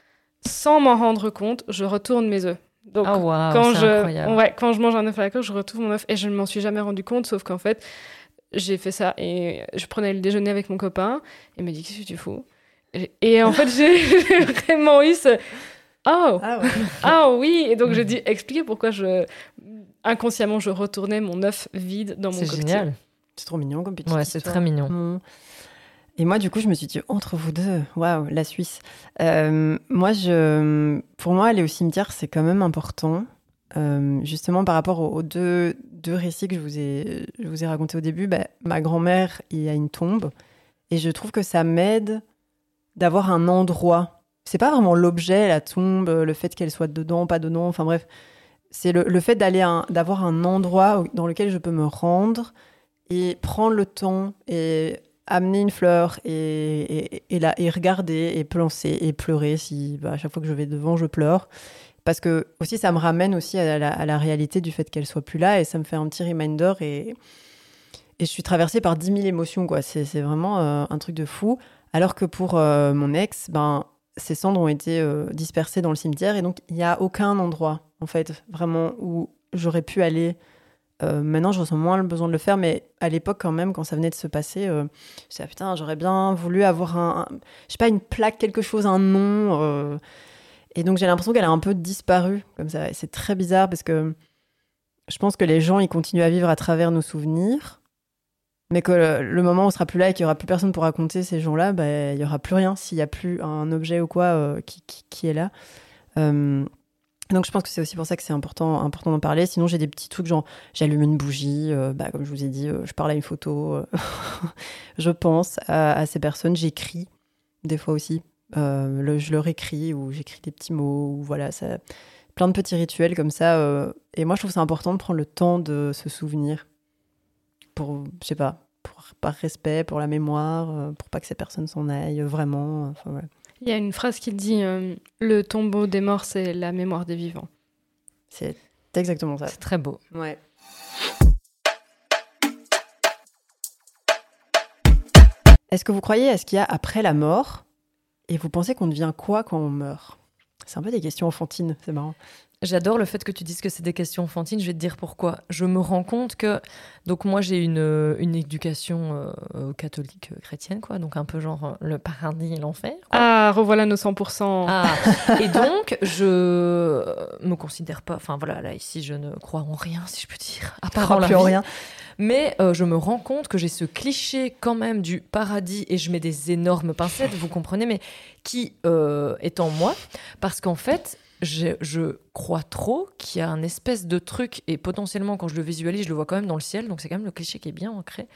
sans m'en rendre compte, je retourne mes œufs. Donc, ah, quand, je, ouais, quand je mange un œuf à la coque, je retrouve mon œuf et je ne m'en suis jamais rendu compte, sauf qu'en fait, j'ai fait ça et je prenais le déjeuner avec mon copain et il m'a dit Qu'est-ce que tu fous? Et, en fait, j'ai vraiment eu ce Oh ah, ah, oui Et donc, j'ai dit expliquer pourquoi je inconsciemment je retournais mon œuf vide dans mon C'est génial. C'est trop mignon comme petite Ouais, c'est très mignon. Mmh. Et moi, du coup, je me suis dit, entre vous deux, waouh, la Suisse. Euh, moi, pour moi, aller au cimetière, c'est quand même important. Euh, justement, par rapport aux, deux, récits que je vous ai, je vous ai racontés au début, bah, ma grand-mère, il y a une tombe. Et je trouve que ça m'aide d'avoir un endroit. C'est pas vraiment l'objet, la tombe, le fait qu'elle soit dedans, pas dedans, enfin bref. C'est le, le fait d'aller d'avoir un endroit dans lequel je peux me rendre et prendre le temps et amener une fleur et, et, et, et regarder et plancer et pleurer si bah, à chaque fois que je vais devant je pleure parce que aussi ça me ramène aussi à la, à la réalité du fait qu'elle soit plus là et ça me fait un petit reminder et, et je suis traversée par 10 000 émotions quoi. C'est c'est vraiment euh, un truc de fou. Alors que pour euh, mon ex, ben ses cendres ont été euh, dispersées dans le cimetière et donc il n'y a aucun endroit en fait vraiment où j'aurais pu aller. Euh, maintenant, je ressens moins le besoin de le faire, mais à l'époque, quand même, quand ça venait de se passer, euh, je disais, ah, putain, j'aurais bien voulu avoir un, je sais pas, une plaque, quelque chose, un nom. euh. Et donc, j'ai l'impression qu'elle a un peu disparu, comme ça. C'est très bizarre parce que je pense que les gens, ils continuent à vivre à travers nos souvenirs, mais que le, moment où on sera plus là et qu'il y aura plus personne pour raconter ces gens-là, bah, il y aura plus rien s'il y a plus un objet ou quoi euh, qui- qui est là. Donc je pense que c'est aussi pour ça que c'est important, d'en parler. Sinon j'ai des petits trucs genre j'allume une bougie, euh, bah, comme je vous ai dit, euh, je parle à une photo, euh, je pense à, ces personnes, j'écris des fois aussi, je leur écris ou j'écris des petits mots ou voilà plein de petits rituels comme ça. et moi je trouve c'est important de prendre le temps de se souvenir pour je sais pas, par respect pour la mémoire, pour pas que ces personnes s'en aillent vraiment. Il y a une phrase qui dit euh, Le tombeau des morts, c'est la mémoire des vivants. c'est exactement ça. C'est très beau. Ouais. Est-ce que vous croyez à ce qu'il y a après la mort? Et vous pensez qu'on devient quoi quand on meurt? C'est un peu des questions enfantines, c'est marrant. J'adore le fait que tu dises que c'est des questions enfantines. Je vais te dire pourquoi. Je me rends compte que donc moi j'ai une, euh, une éducation euh, euh, catholique chrétienne quoi, donc un peu genre le paradis et l'enfer. Ah, revoilà nos 100%. Ah, et donc je me considère pas. Enfin voilà, là ici je ne crois en rien si je peux dire. À part en la vie. rien. Mais euh, je me rends compte que j'ai ce cliché quand même du paradis et je mets des énormes pincettes, vous comprenez, mais qui euh, est en moi parce qu'en fait, je, crois trop qu'il y a un espèce de truc et potentiellement quand je le visualise, je le vois quand même dans le ciel, donc c'est quand même le cliché qui est bien ancré.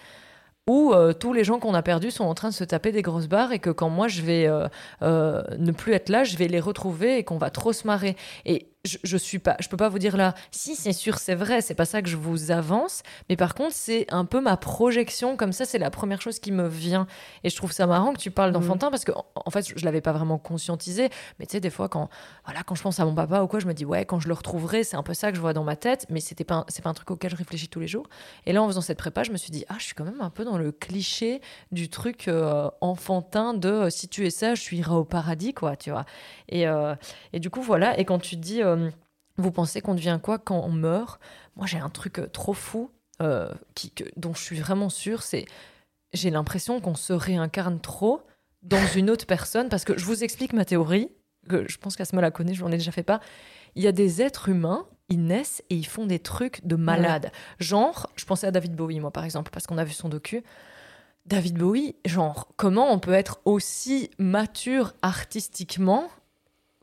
Où euh, tous les gens qu'on a perdus sont en train de se taper des grosses barres et que quand moi je vais euh, euh, ne plus être là, je vais les retrouver et qu'on va trop se marrer. Et je, je suis pas, je peux pas vous dire là, si c'est sûr, c'est vrai, c'est pas ça que je vous avance, mais par contre, c'est un peu ma projection, comme ça, c'est la première chose qui me vient. Et je trouve ça marrant que tu parles d'enfantin, parce que, en- en fait, je l'avais pas vraiment conscientisé, mais tu sais, des fois, quand, voilà, quand je pense à mon papa ou quoi, je me dis, ouais, quand je le retrouverai, c'est un peu ça que je vois dans ma tête, mais c'était pas, c'est pas un truc auquel je réfléchis tous les jours. Et là, en faisant cette prépa, je me suis dit, ah, je suis quand même un peu dans le cliché du truc euh, enfantin de euh, si tu es sage, tu iras au paradis, quoi, tu vois. Et, euh, et du coup, voilà, et quand tu dis. Euh, vous pensez qu'on devient quoi quand on meurt? Moi, j'ai un truc euh, trop fou euh, qui, que- dont je suis vraiment sûre, c'est j'ai l'impression qu'on se réincarne trop dans une autre personne parce que je vous explique ma théorie, que je pense qu'Asma la connaît, je l'en ai déjà fait pas. Il y a des êtres humains, ils naissent et ils font des trucs de malades. Genre, je pensais à David Bowie, moi, par exemple, parce qu'on a vu son docu. David Bowie, genre, comment on peut être aussi mature artistiquement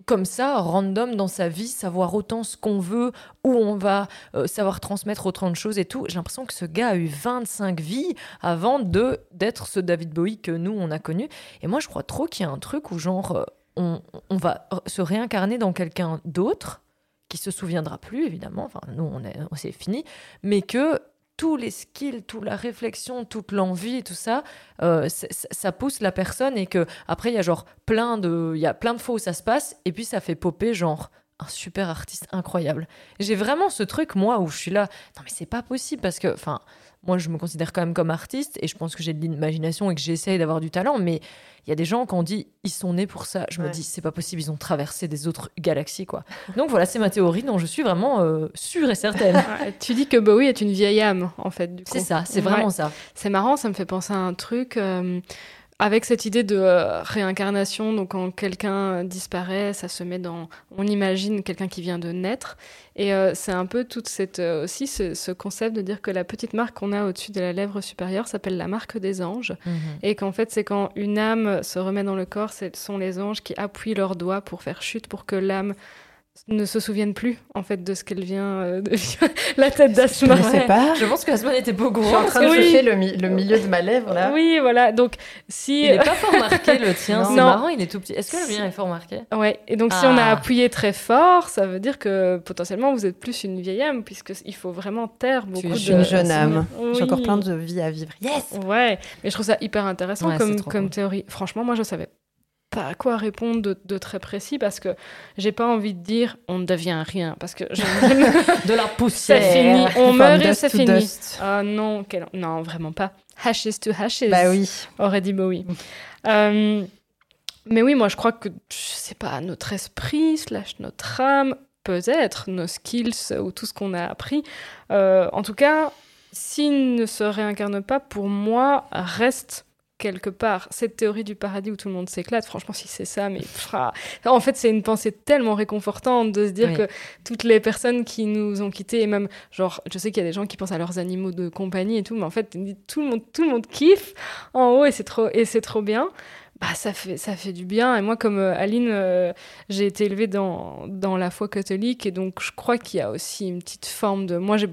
comme ça, random dans sa vie, savoir autant ce qu'on veut, où on va, euh, savoir transmettre autant de choses et tout. J'ai l'impression que ce gars a eu 25 vies avant de d'être ce David Bowie que nous, on a connu. Et moi, je crois trop qu'il y a un truc où, genre, euh, on, on va se réincarner dans quelqu'un d'autre, qui se souviendra plus, évidemment, enfin, nous, on est, c'est fini, mais que tous les skills, toute la réflexion, toute l'envie tout ça, euh, ça pousse la personne et que après il y a genre plein de, il y a plein de fois où ça se passe et puis ça fait popper genre un super artiste incroyable. J'ai vraiment ce truc moi où je suis là, non mais c'est pas possible parce que, enfin, moi je me considère quand même comme artiste et je pense que j'ai de l'imagination et que j'essaye d'avoir du talent, mais il y a des gens quand on dit ils sont nés pour ça, je me dis c'est pas possible, ils ont traversé des autres galaxies quoi. Donc voilà, c'est ma théorie dont je suis vraiment euh, sûre et certaine. Ouais, tu dis que Bowie est une vieille âme, en fait. C'est ça, c'est Ouais. vraiment ça. C'est marrant, ça me fait penser à un truc euh, avec cette idée de euh, réincarnation. Donc, quand quelqu'un disparaît, ça se met dans. On imagine quelqu'un qui vient de naître. Et euh, c'est un peu toute cette, euh, aussi ce, ce concept de dire que la petite marque qu'on a au-dessus de la lèvre supérieure s'appelle la marque des anges. Et qu'en fait, c'est quand une âme se remet dans le corps, ce sont les anges qui appuient leurs doigts pour faire chute, pour que l'âme ne se souvienne plus en fait de ce qu'elle vient euh, de la tête Je d'Asma. ne sais pas. Je pense que semaine était pas au Je suis en train de Oui. chercher le, mi- le milieu de ma lèvre là. Oui, voilà. Donc si Il est pas fort marqué le tien, c'est Non. marrant, il est tout petit. Est-ce que le mien est fort marqué? Ouais, et donc si on a Ah. appuyé très fort, ça veut dire que potentiellement vous êtes plus une vieille âme, puisque il faut vraiment taire beaucoup es de. Je suis une jeune âme. Oui. J'ai encore plein de vie à vivre. Yes Ouais, mais je trouve ça hyper intéressant Ouais, comme, théorie. Franchement, moi je savais pas à quoi répondre de, très précis parce que j'ai pas envie de dire on ne devient rien parce que de la poussière. c'est fini on meurt et c'est fini. ah non non vraiment pas. Hashes to hashes. Bah oui. Aurait dit Bowie. Euh, mais oui moi je crois que je sais pas notre esprit slash notre âme peut-être nos skills ou tout ce qu'on a appris. Euh, en tout cas s'il ne se réincarne pas pour moi reste quelque part cette théorie du paradis où tout le monde s'éclate. Franchement, si c'est ça, mais en fait, c'est une pensée tellement réconfortante de se dire que toutes les personnes qui nous ont quittés, et même, genre, je sais qu'il y a des gens qui pensent à leurs animaux de compagnie et tout, mais en fait, tout le monde, tout le monde kiffe en haut et c'est trop, et c'est trop bien bah, ça, fait, ça fait du bien. Et moi, comme euh, Aline, euh, j'ai été élevée dans, dans la foi catholique. Et donc, je crois qu'il y a aussi une petite forme de. Moi, j'ai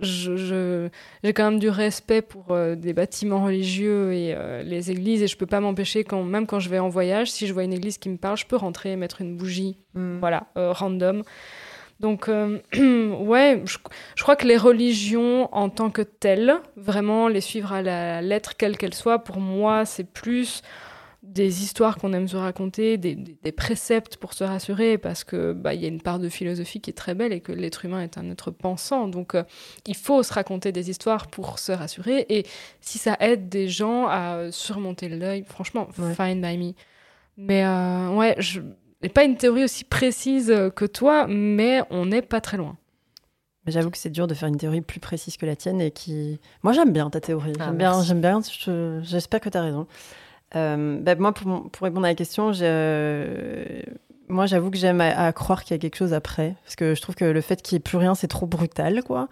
je, quand même du respect pour euh, des bâtiments religieux et les églises. Et je peux pas m'empêcher, quand, même quand je vais en voyage, si je vois une église qui me parle, je peux rentrer et mettre une bougie. Mm. Voilà, random. Donc, ouais, je, je, crois que les religions en tant que telles, vraiment les suivre à la lettre, quelle qu'elle soit, pour moi, c'est plus des histoires qu'on aime se raconter, des, préceptes pour se rassurer, parce que bah, il y a une part de philosophie qui est très belle et que l'être humain est un être pensant. Donc euh, il faut se raconter des histoires pour se rassurer. Et si ça aide des gens à surmonter le deuil, franchement, fine by me. Mais euh, ouais, je n'ai pas une théorie aussi précise que toi, mais on n'est pas très loin. J'avoue que c'est dur de faire une théorie plus précise que la tienne et qui. Moi, j'aime bien ta théorie. Ah, j'aime bien, j'aime bien. J'espère que tu as raison. Euh, bah, moi, pour, pour, répondre à la question, moi, j'avoue que j'aime à, croire qu'il y a quelque chose après. Parce que je trouve que le fait qu'il n'y ait plus rien, c'est trop brutal, quoi.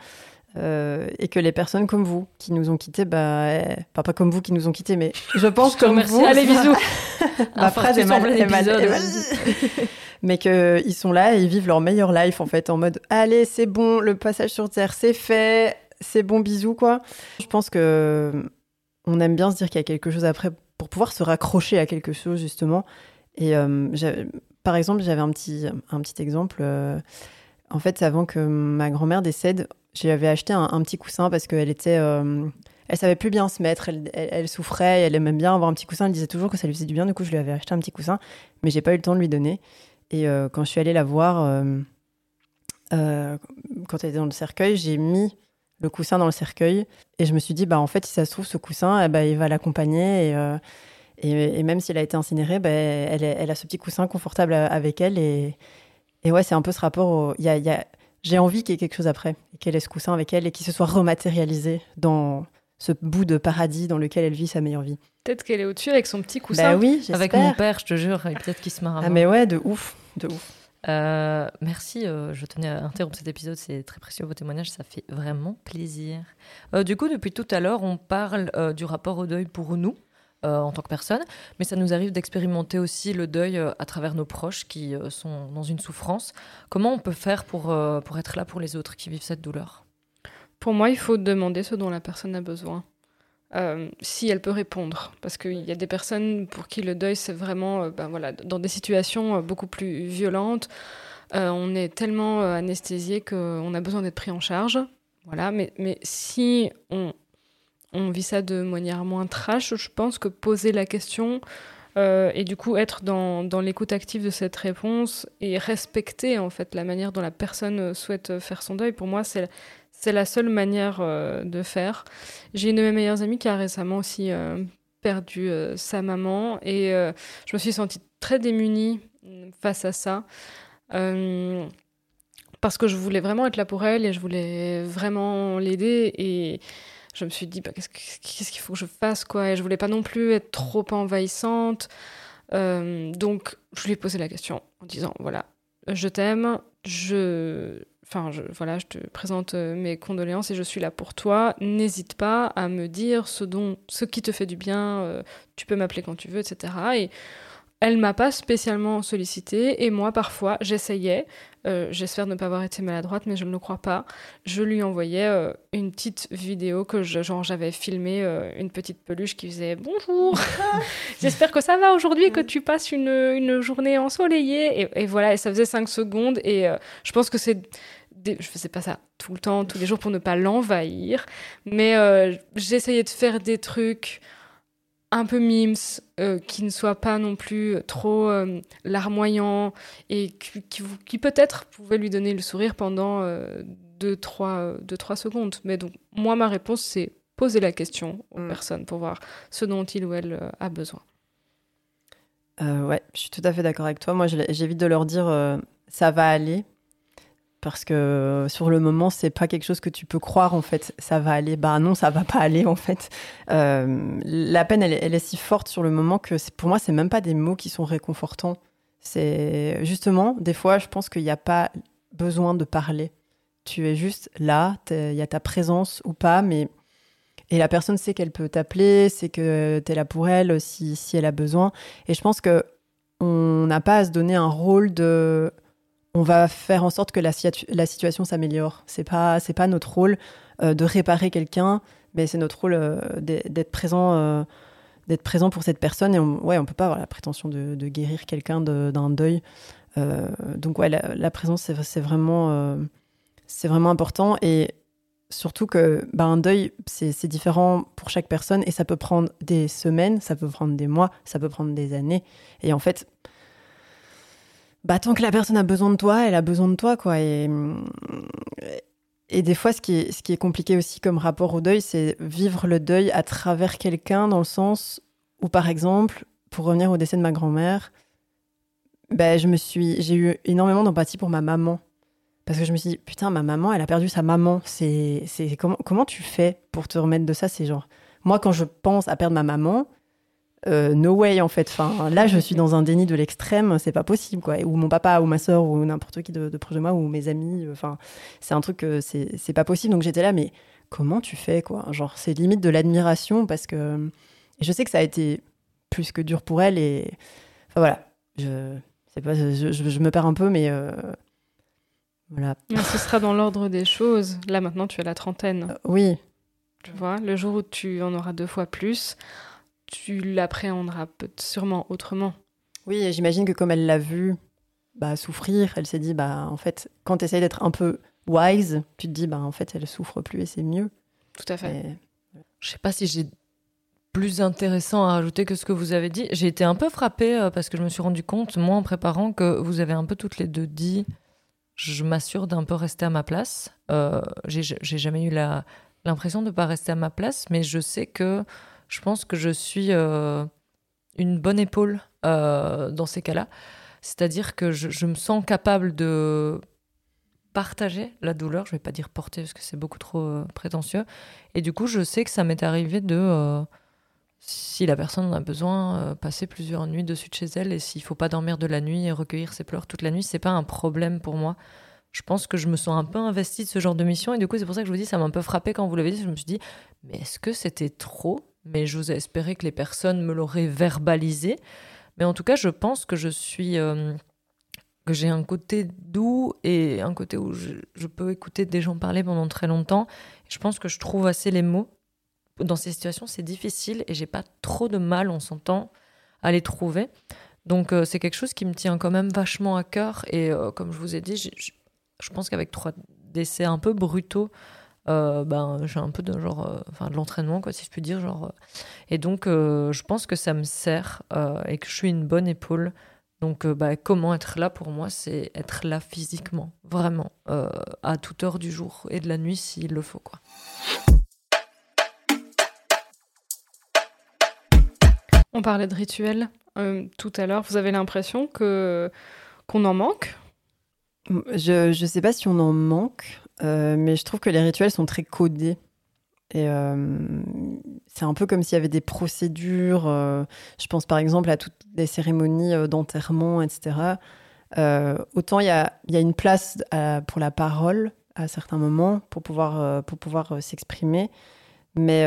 Euh, et que les personnes comme vous qui nous ont quittés, bah, eh, pas comme vous qui nous ont quittés, mais je pense comme vous. Allez, bisous. Ma phrase est mal, mais qu'ils sont là et ils vivent leur meilleure life en fait, en mode allez, c'est bon, le passage sur Terre, c'est fait, c'est bon, bisous quoi. Je pense que on aime bien se dire qu'il y a quelque chose après pour pouvoir se raccrocher à quelque chose justement. Et euh, par exemple, j'avais un petit, un petit exemple. Euh, en fait, avant que ma grand-mère décède, j'avais acheté un, petit coussin parce qu'elle était, euh, elle savait plus bien se mettre, elle, elle, souffrait, elle aimait bien avoir un petit coussin. Elle disait toujours que ça lui faisait du bien. Du coup, je lui avais acheté un petit coussin, mais j'ai pas eu le temps de lui donner. Et quand je suis allée la voir, quand elle était dans le cercueil, j'ai mis le coussin dans le cercueil. Et je me suis dit, bah, en fait, si ça se trouve, ce coussin, eh ben, il va l'accompagner. Et, euh, et, même s'il a été incinéré, bah, elle, elle, a ce petit coussin confortable avec elle. Et, et ouais, c'est un peu ce rapport au. Y a, y a... J'ai envie qu'il y ait quelque chose après, qu'elle ait ce coussin avec elle et qu'il se soit rematérialisé dans ce bout de paradis dans lequel elle vit sa meilleure vie. Peut-être qu'elle est au-dessus avec son petit coussin. Bah oui, avec mon père, je te jure, et peut-être qu'il se marre. Ah mais ouais, de ouf, de ouf. Euh, merci, euh, je tenais à interrompre cet épisode, c'est très précieux vos témoignages, ça fait vraiment plaisir. Euh, du coup, depuis tout à l'heure, on parle du rapport au deuil pour nous, en tant que personne, mais ça nous arrive d'expérimenter aussi le deuil à travers nos proches qui sont dans une souffrance. Comment on peut faire pour, pour être là pour les autres qui vivent cette douleur? Pour moi, il faut demander ce dont la personne a besoin. Euh, si elle peut répondre. Parce qu'il y a des personnes pour qui le deuil, c'est vraiment euh, ben voilà, dans des situations euh, beaucoup plus violentes. on est tellement anesthésié qu'on a besoin d'être pris en charge. Voilà, mais, mais si on, on vit ça de manière moins trash, je pense que poser la question et du coup être dans, dans l'écoute active de cette réponse et respecter en fait la manière dont la personne souhaite faire son deuil, pour moi, c'est c'est la seule manière euh, de faire. J'ai une de mes meilleures amies qui a récemment aussi euh, perdu euh, sa maman et je me suis sentie très démunie face à ça. parce que je voulais vraiment être là pour elle et je voulais vraiment l'aider et je me suis dit bah, qu'est-ce qu'il faut que je fasse quoi et je voulais pas non plus être trop envahissante donc je lui ai posé la question en disant voilà je t'aime je Enfin, je, voilà, je te présente euh, mes condoléances et je suis là pour toi. N'hésite pas à me dire ce, dont, ce qui te fait du bien. Euh, tu peux m'appeler quand tu veux, etc. Et elle m'a pas spécialement sollicité et moi parfois j'essayais, euh, j'espère ne pas avoir été maladroite mais je ne le crois pas, je lui envoyais euh, une petite vidéo que j'avais filmé euh, une petite peluche qui faisait bonjour, j'espère que ça va aujourd'hui que tu passes une, journée ensoleillée. Et, et, voilà et ça faisait 5 secondes et je pense que c'est je faisais pas ça tout le temps, tous les jours pour ne pas l'envahir, mais j'essayais de faire des trucs un peu mimes, euh, qui ne soit pas non plus trop euh, larmoyant et qui, qui, peut-être pouvait lui donner le sourire pendant 2-3 deux, trois, secondes. Mais donc, moi, ma réponse, c'est poser la question aux mm. personnes pour voir ce dont il ou elle a besoin. ouais, je suis tout à fait d'accord avec toi. Moi, j'évite de leur dire ça va aller parce que euh, sur le moment c'est pas quelque chose que tu peux croire en fait. Ça va aller. Bah non ça va pas aller en fait. Euh, la peine elle, est si forte sur le moment que pour moi c'est même pas des mots qui sont réconfortants. C'est justement des fois je pense qu'il n'y a pas besoin de parler. Tu es juste là il y a ta présence ou pas mais et la personne sait qu'elle peut t'appeler c'est que tu es là pour elle si, si elle a besoin. Et je pense que on n'a pas à se donner un rôle de on va faire en sorte que la, la situation s'améliore. C'est pas c'est pas notre rôle euh, de réparer quelqu'un, mais c'est notre rôle euh, d'être présent euh, d'être présent pour cette personne. Et on, ouais, on peut pas avoir la prétention de, guérir quelqu'un d'un deuil. donc ouais, la, présence c'est vraiment c'est vraiment important et surtout que bah, un deuil c'est différent pour chaque personne et ça peut prendre des semaines, ça peut prendre des mois, ça peut prendre des années. Et en fait bah, tant que la personne a besoin de toi, elle a besoin de toi, quoi. Et, des fois, ce qui, est, compliqué aussi comme rapport au deuil, c'est vivre le deuil à travers quelqu'un, dans le sens où, par exemple, pour revenir au décès de ma grand-mère, bah, je me suis, j'ai eu énormément d'empathie pour ma maman. Parce que je me suis dit, putain, ma maman, elle a perdu sa maman. C'est, c'est comment, comment tu fais pour te remettre de ça? C'est genre, moi, quand je pense à perdre ma maman, euh, no way en fait. Enfin, là, je suis dans un déni de l'extrême, c'est pas possible quoi. Ou mon papa, ou ma soeur, ou n'importe qui de, proche de moi, ou mes amis. Enfin, c'est un truc c'est pas possible. Donc j'étais là, mais comment tu fais quoi? Genre, c'est limite de l'admiration parce que je sais que ça a été plus que dur pour elle et enfin voilà. Je sais pas, je, me perds un peu, mais euh, voilà. ce sera dans l'ordre des choses. Là maintenant, tu as la trentaine. Euh, oui. Tu vois, le jour où tu en auras deux fois plus tu l'appréhenderas sûrement autrement. Oui, j'imagine que comme elle l'a vu bah, souffrir, elle s'est dit, bah, en fait, quand tu essayes d'être un peu wise, tu te dis, bah, en fait, elle souffre plus et c'est mieux. Tout à fait. Je sais pas si j'ai plus intéressant à rajouter que ce que vous avez dit. J'ai été un peu frappée euh, parce que je me suis rendu compte, moi en préparant, que vous avez un peu toutes les deux dit je m'assure d'un peu rester à ma place. Euh, j'ai jamais eu l'impression de ne pas rester à ma place, mais je sais que je pense que je suis euh, une bonne épaule euh, dans ces cas-là. C'est-à-dire que je, me sens capable de partager la douleur. Je ne vais pas dire porter parce que c'est beaucoup trop euh, prétentieux. Et du coup, je sais que ça m'est arrivé de, si la personne en a besoin, passer plusieurs nuits dessus de chez elle. Et s'il ne faut pas dormir de la nuit et recueillir ses pleurs toute la nuit, c'est pas un problème pour moi je pense que je me sens un peu investie de ce genre de mission. Et du coup, c'est pour ça que je vous dis, ça m'a un peu frappé quand vous l'avez dit. Je me suis dit, mais est-ce que c'était trop? Mais j'ose espérer que les personnes me l'auraient verbalisé. Mais en tout cas, je pense que je suis. Euh, que j'ai un côté doux et un côté où je, peux écouter des gens parler pendant très longtemps. Je pense que je trouve assez les mots. Dans ces situations, c'est difficile et j'ai pas trop de mal, on s'entend, à les trouver. Donc, euh, c'est quelque chose qui me tient quand même vachement à cœur. Et euh, comme je vous ai dit, je pense qu'avec trois décès un peu brutaux, euh, ben, j'ai un peu de genre, euh, de l'entraînement, quoi, si je puis dire. Genre, euh. et donc, je pense que ça me sert et que je suis une bonne épaule. Donc, bah, comment être là pour moi, c'est être là physiquement, vraiment, à toute heure du jour et de la nuit s'il le faut, quoi. On parlait de rituels tout à l'heure. Vous avez l'impression que qu'on en manque? Je ne sais pas si on en manque. Euh, mais je trouve que les rituels sont très codés. Euh, c'est un peu comme s'il y avait des procédures. Euh, je pense par exemple à toutes les cérémonies d'enterrement, etc. autant il y a, une place pour la parole à certains moments pour pouvoir, pour pouvoir s'exprimer. Mais.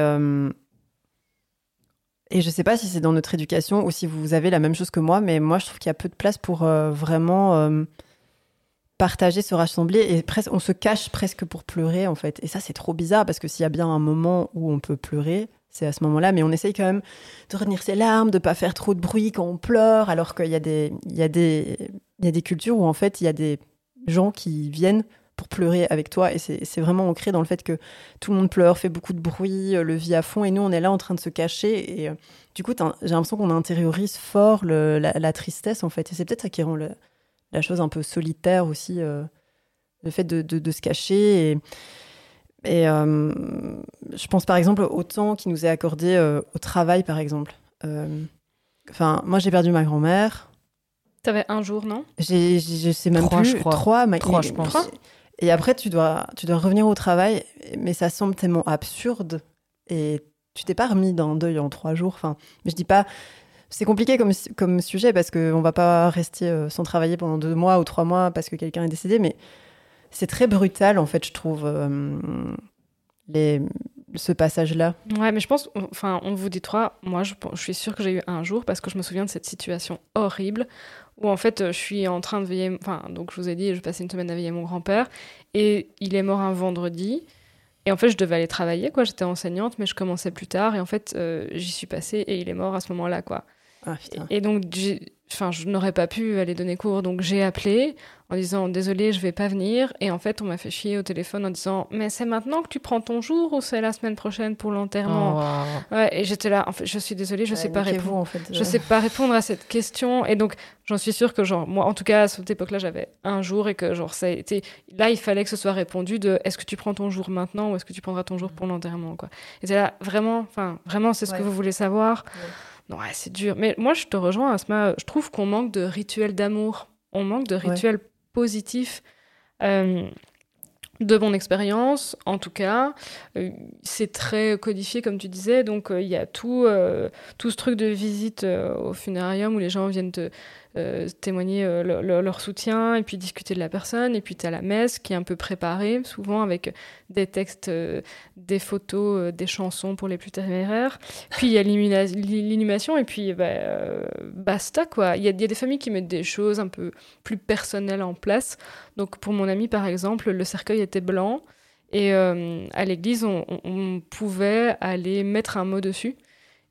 et je ne sais pas si c'est dans notre éducation ou si vous avez la même chose que moi, mais moi je trouve qu'il y a peu de place pour vraiment partager, se rassembler et on se cache presque pour pleurer en fait. Et ça c'est trop bizarre parce que s'il y a bien un moment où on peut pleurer, c'est à ce moment-là, mais on essaye quand même de retenir ses larmes, de pas faire trop de bruit quand on pleure, alors qu'il y a des il y a des il y a des cultures où en fait il y a des gens qui viennent pour pleurer avec toi. Et c'est vraiment ancré dans le fait que tout le monde pleure, fait beaucoup de bruit, le vit à fond. Et nous, on est là en train de se cacher. Et du coup, j'ai l'impression qu'on intériorise fort la, tristesse, en fait. Et c'est peut-être ça qui rend la chose un peu solitaire aussi, le fait de, de, se cacher. Et, et je pense par exemple au temps qui nous est accordé au travail, par exemple. Enfin, moi, j'ai perdu ma grand-mère. T'avais un jour, non? J'ai, Je sais même trois, plus. Je crois. Trois, ma... trois, je pense. Et après, tu dois, tu dois revenir au travail, mais ça semble tellement absurde. Et tu t'es pas remis d'un deuil en trois jours. Enfin, mais je dis pas. C'est compliqué comme, comme sujet parce qu'on va pas rester euh, sans travailler pendant deux mois ou trois mois parce que quelqu'un est décédé, mais c'est très brutal, en fait, je trouve, euh, ce passage-là. Ouais, mais je pense, enfin, on vous dit trois. Moi, je, je suis sûre que j'ai eu un jour parce que je me souviens de cette situation horrible où en fait, je suis en train de veiller. Enfin, donc je vous ai dit, je passais une semaine à veiller mon grand-père et il est mort un vendredi. Et en fait, je devais aller travailler, quoi. J'étais enseignante, mais je commençais plus tard. Et en fait, euh, j'y suis passée et il est mort à ce moment-là, quoi. Ah, et, donc, enfin, je n'aurais pas pu aller donner cours, donc j'ai appelé en disant désolé, je vais pas venir. Et en fait, on m'a fait chier au téléphone en disant mais c'est maintenant que tu prends ton jour ou c'est la semaine prochaine pour l'enterrement? Oh, Ouais, et j'étais là, en fait, je suis désolée, je sais pas répondre. En fait, Je sais pas répondre à cette question. Et donc, j'en suis sûre que genre moi, en tout cas à cette époque-là, j'avais un jour et que genre ça a été là, il fallait que ce soit répondu de est-ce que tu prends ton jour maintenant ou est-ce que tu prendras ton jour pour l'enterrement quoi. Et c'est là vraiment, enfin vraiment, c'est ce que vous voulez savoir. Non, c'est dur. Mais moi, je te rejoins, Asma. Je trouve qu'on manque de rituels d'amour. On manque de rituels positifs. Euh, de mon expérience, en tout cas, euh, c'est très codifié, comme tu disais. Donc, euh, il y a tout, tout ce truc de visite au funérarium où les gens viennent te, euh, témoigner euh, leur soutien et puis discuter de la personne. Et puis tu as la messe qui est un peu préparée, souvent avec des textes, euh, des photos, des chansons pour les plus téméraires. Puis il y a l'inhumation et puis bah, basta quoi. Il y, a des familles qui mettent des choses un peu plus personnelles en place. Donc pour mon ami par exemple, le cercueil était blanc. Et à l'église, on, pouvait aller mettre un mot dessus.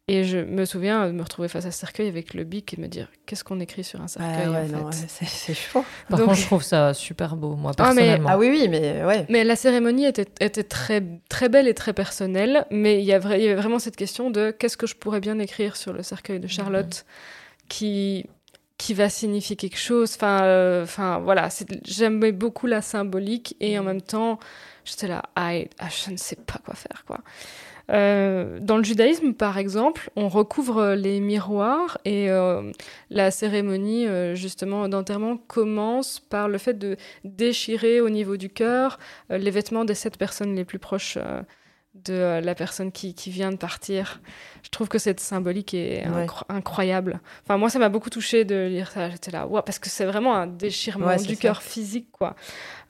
Et je me souviens de me retrouver face à ce cercueil avec le bic et me dire qu'est-ce qu'on écrit sur un cercueil en fait. C'est chaud. Par contre, je trouve ça super beau, moi, personnellement. Ah, mais, ah oui, oui, mais ouais. Mais la cérémonie était, était très, très belle et très personnelle, mais il y, avait, vraiment cette question de qu'est-ce que je pourrais bien écrire sur le cercueil de Charlotte qui, qui va signifier quelque chose? Enfin, euh, enfin voilà, j'aimais beaucoup la symbolique et en mm. même temps, j'étais là, ah, je ne sais pas quoi faire, quoi. Euh, dans le judaïsme, par exemple, on recouvre les miroirs et euh, la cérémonie euh, justement d'enterrement commence par le fait de déchirer au niveau du cœur les vêtements des sept personnes les plus proches de la personne qui, qui, vient de partir. Je trouve que cette symbolique est incroyable. Enfin, moi, ça m'a beaucoup touché de lire ça. J'étais là, parce que c'est vraiment un déchirement du cœur physique, quoi.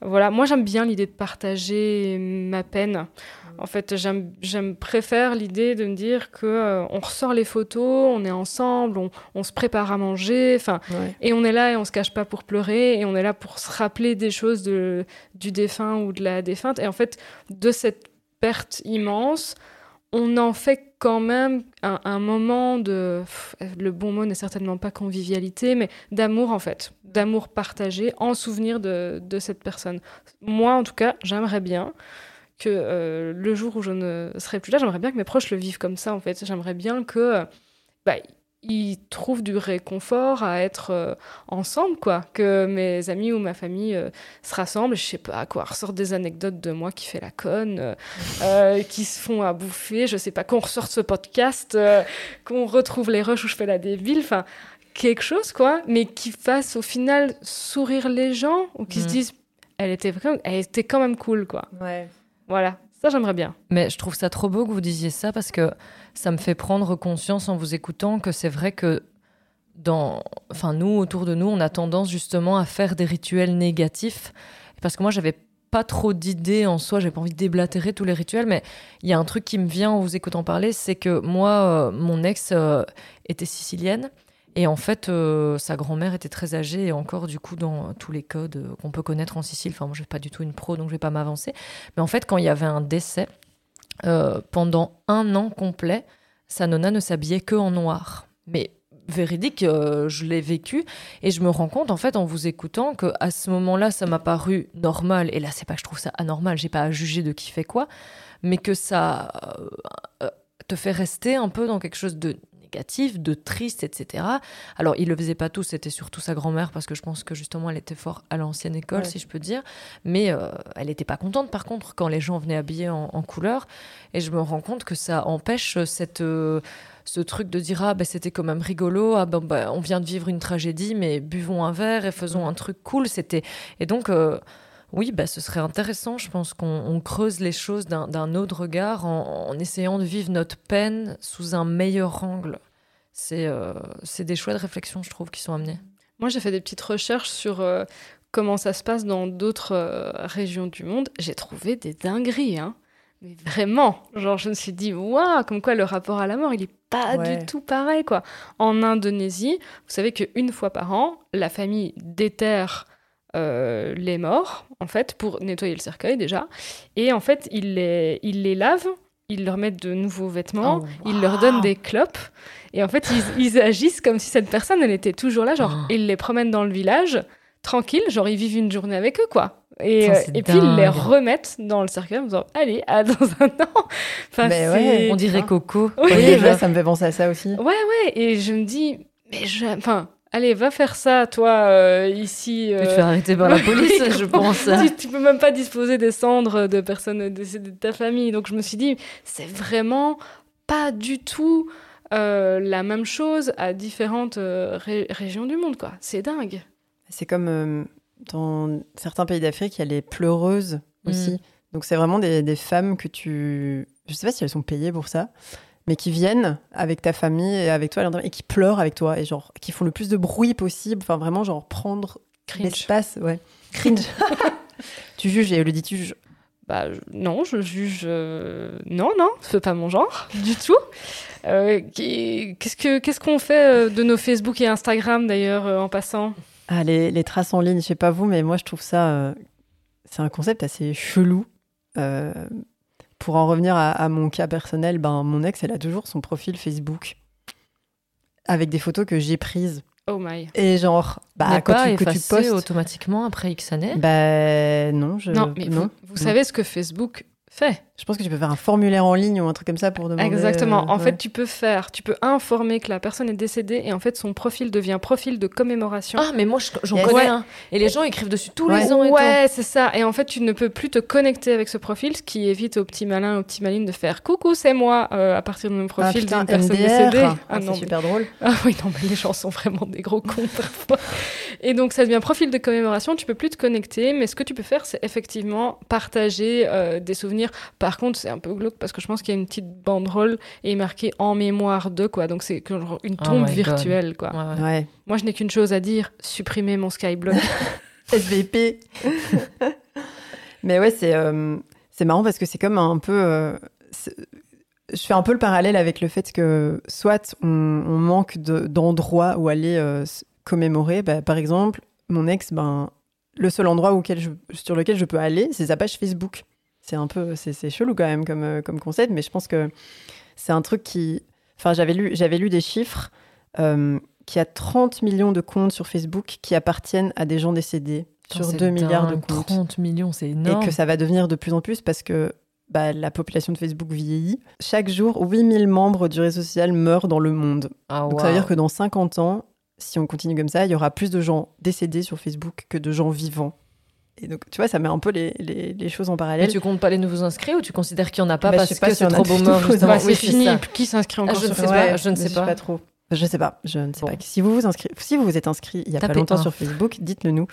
Voilà, moi, j'aime bien l'idée de partager ma peine. En fait, j'aime préfère l'idée de me dire que euh, on ressort les photos, on est ensemble, on, on se prépare à manger, enfin, et on est là et on se cache pas pour pleurer, et on est là pour se rappeler des choses de, du défunt ou de la défunte. Et en fait, de cette perte immense, on en fait quand même un, moment de. le bon mot n'est certainement pas convivialité, mais d'amour en fait, d'amour partagé en souvenir de, de, cette personne. Moi, en tout cas, j'aimerais bien que euh, le jour où je ne serai plus là, j'aimerais bien que mes proches le vivent comme ça, en fait. J'aimerais bien que bah, ils trouvent du réconfort à être euh, ensemble, quoi. Que mes amis ou ma famille euh, se rassemblent, je sais pas, quoi, ressortent des anecdotes de moi qui fait la conne, qui se font à bouffer, je sais pas, qu'on ressorte ce podcast, qu'on retrouve les rushs où je fais la débile, enfin, quelque chose, quoi, mais qui fasse au final sourire les gens, ou qui se mm. disent, elle était, elle était quand même cool, quoi. Ouais. Voilà, ça j'aimerais bien. Mais je trouve ça trop beau que vous disiez ça parce que ça me fait prendre conscience en vous écoutant que c'est vrai que dans, enfin nous autour de nous, on a tendance justement à faire des rituels négatifs. Parce que moi j'avais pas trop d'idées en soi, j'ai pas envie de déblatérer tous les rituels, mais il y a un truc qui me vient en vous écoutant parler, c'est que moi, euh, mon ex euh, était sicilienne et en fait, euh, sa grand-mère était très âgée et encore du coup dans tous les codes euh, qu'on peut connaître en Sicile. Enfin, moi, je suis pas du tout une pro, donc je vais pas m'avancer. Mais en fait, quand il y avait un décès, euh, pendant un an complet, sa nonna ne s'habillait que en noir. Mais véridique, je l'ai vécu et je me rends compte en fait en vous écoutant que à ce moment-là, ça m'a paru normal. Et là, c'est pas que je trouve ça anormal, j'ai pas à juger de qui fait quoi, mais que ça te fait rester un peu dans quelque chose de négatif, de triste, etc. Alors, il le faisait pas tout, c'était surtout sa grand-mère, parce que je pense que justement, elle était fort à l'ancienne école, Ouais. si je peux dire. Mais euh, elle n'était pas contente, par contre, quand les gens venaient habillés en, en couleur. Et je me rends compte que ça empêche cette, euh, ce truc de dire Ah, ben, c'était quand même rigolo, ah, ben, ben, on vient de vivre une tragédie, mais buvons un verre et faisons un truc cool. C'était... Et donc. euh, oui, bah, ce serait intéressant, je pense qu'on on creuse les choses d'un autre regard en, en essayant de vivre notre peine sous un meilleur angle. C'est euh, c'est des chouettes réflexions, je trouve, qui sont amenées. Moi, j'ai fait des petites recherches sur euh, comment ça se passe dans d'autres euh, régions du monde. J'ai trouvé des dingueries, hein. Mais vraiment, genre, je me suis dit, waouh, comme quoi le rapport à la mort, il est pas Ouais. du tout pareil, quoi. En Indonésie, vous savez qu'une fois par an, la famille déterre euh, les morts, en fait, pour nettoyer le cercueil déjà. Et en fait, ils les, ils les lavent, ils leur mettent de nouveaux vêtements, Oh, ils leur donnent des clopes. Et en fait, ils, ils agissent comme si cette personne, elle était toujours là. Genre, Oh. ils les promènent dans le village, tranquille, genre, ils vivent une journée avec eux, quoi. Et, Putain, euh, et puis, ils les remettent dans le cercueil en disant, allez, à dans un an. Enfin, c'est- ouais, On dirait Coco. Oui, ouais, ça me fait penser à ça aussi. Ouais, ouais, et je me dis, mais je... Enfin, allez, va faire ça, toi, euh, ici. Tu peux te euh, faire arrêter par la police, je pense. tu, tu peux même pas disposer des cendres de personnes décédées de ta famille. Donc je me suis dit, c'est vraiment pas du tout euh, la même chose à différentes euh, ré- régions du monde, quoi. C'est dingue. C'est comme euh, dans certains pays d'Afrique, il y a les pleureuses aussi. Mm. Donc c'est vraiment des, des femmes que tu... Je sais pas si elles sont payées pour ça, mais qui viennent avec ta famille et avec toi et qui pleurent avec toi et genre qui font le plus de bruit possible. Enfin vraiment genre prendre l'espace. Ouais. Cringe. tu juges et Elodie, tu juges. Bah je- non, je juge. euh, Non, non, c'est pas mon genre du tout. Euh, Qu'est-ce que qu'est-ce qu'on fait euh, de nos Facebook et Instagram d'ailleurs euh, en passant? Ah, les, les traces en ligne, je sais pas vous, mais moi je trouve ça. c'est un concept assez chelou. Pour en revenir à, à mon cas personnel, ben, mon ex, elle a toujours son profil Facebook avec des photos que j'ai prises. Oh my. Et genre, bah, quand pas tu, que tu postes. automatiquement après X années. Bah, non, je, Non, mais vous, non. vous savez ce que Facebook fait Je pense que tu peux faire un formulaire en ligne ou un truc comme ça pour demander. Exactement. euh, En ouais. fait, tu peux faire, tu peux informer que la personne est décédée et en fait son profil devient profil de commémoration. Ah, mais moi, je- j'en Yes. connais Ouais. un. Et les gens écrivent dessus tous Ouais. les ans et ouais, c'est ça. Et en fait, tu ne peux plus te connecter avec ce profil, ce qui évite aux petits malins, aux petits malines de faire coucou, c'est moi euh, à partir de mon Ah, profil putain, d'une personne MDR. décédée. Ah, Ah c'est super drôle. ah oui, non, mais les gens sont vraiment des gros cons parfois. Et donc, ça devient profil de commémoration. Tu peux plus te connecter, mais ce que tu peux faire, c'est effectivement partager euh, des souvenirs. Par contre, c'est un peu glauque parce que je pense qu'il y a une petite banderole et marqué en mémoire de quoi. Donc, c'est une Oh tombe God. virtuelle, quoi. tout. Ouais, ouais. Ouais. Moi, je n'ai qu'une chose à dire supprimer mon Skyblock. SVP. Mais ouais, c'est euh, c'est marrant parce que c'est comme un peu. euh, je fais un peu le parallèle avec le fait que soit on, on manque de- d'endroits où aller euh, commémorer. Bah, par exemple, mon ex, ben, le seul endroit auquel je- sur lequel je peux aller, c'est sa page Facebook. C'est un peu, c'est chelou quand même comme, euh, comme concept, mais je pense que c'est un truc qui. Enfin, j'avais lu, j'avais lu des chiffres. Euh, qu'il y a 30 millions de comptes sur Facebook qui appartiennent à des gens décédés Putain, sur c'est 2 milliards de comptes. 30 millions, c'est Et énorme. que ça va devenir de plus en plus parce que bah, la population de Facebook vieillit. Chaque jour, 8000 membres du réseau social meurent dans le monde. Ah, Donc ça veut dire que dans 50 ans, si on continue comme ça, il y aura plus de gens décédés sur Facebook que de gens vivants. Et donc, tu vois, ça met un peu les, les- les choses en Mais parallèle. tu comptes pas les nouveaux inscrits ou tu considères qu'il y en a pas Bah, je parce sais pas que s'il y c'est en a trop beau mort Bah, c'est oui, fini. ça. Qui s'inscrit encore Ah, je sur ne sais pas, je ne sais je pas. pas trop. Je sais pas, je ne sais Bon. pas. Si vous vous inscrivez, si vous vous êtes inscrit il y a pas longtemps un. sur Facebook, dites-le nous.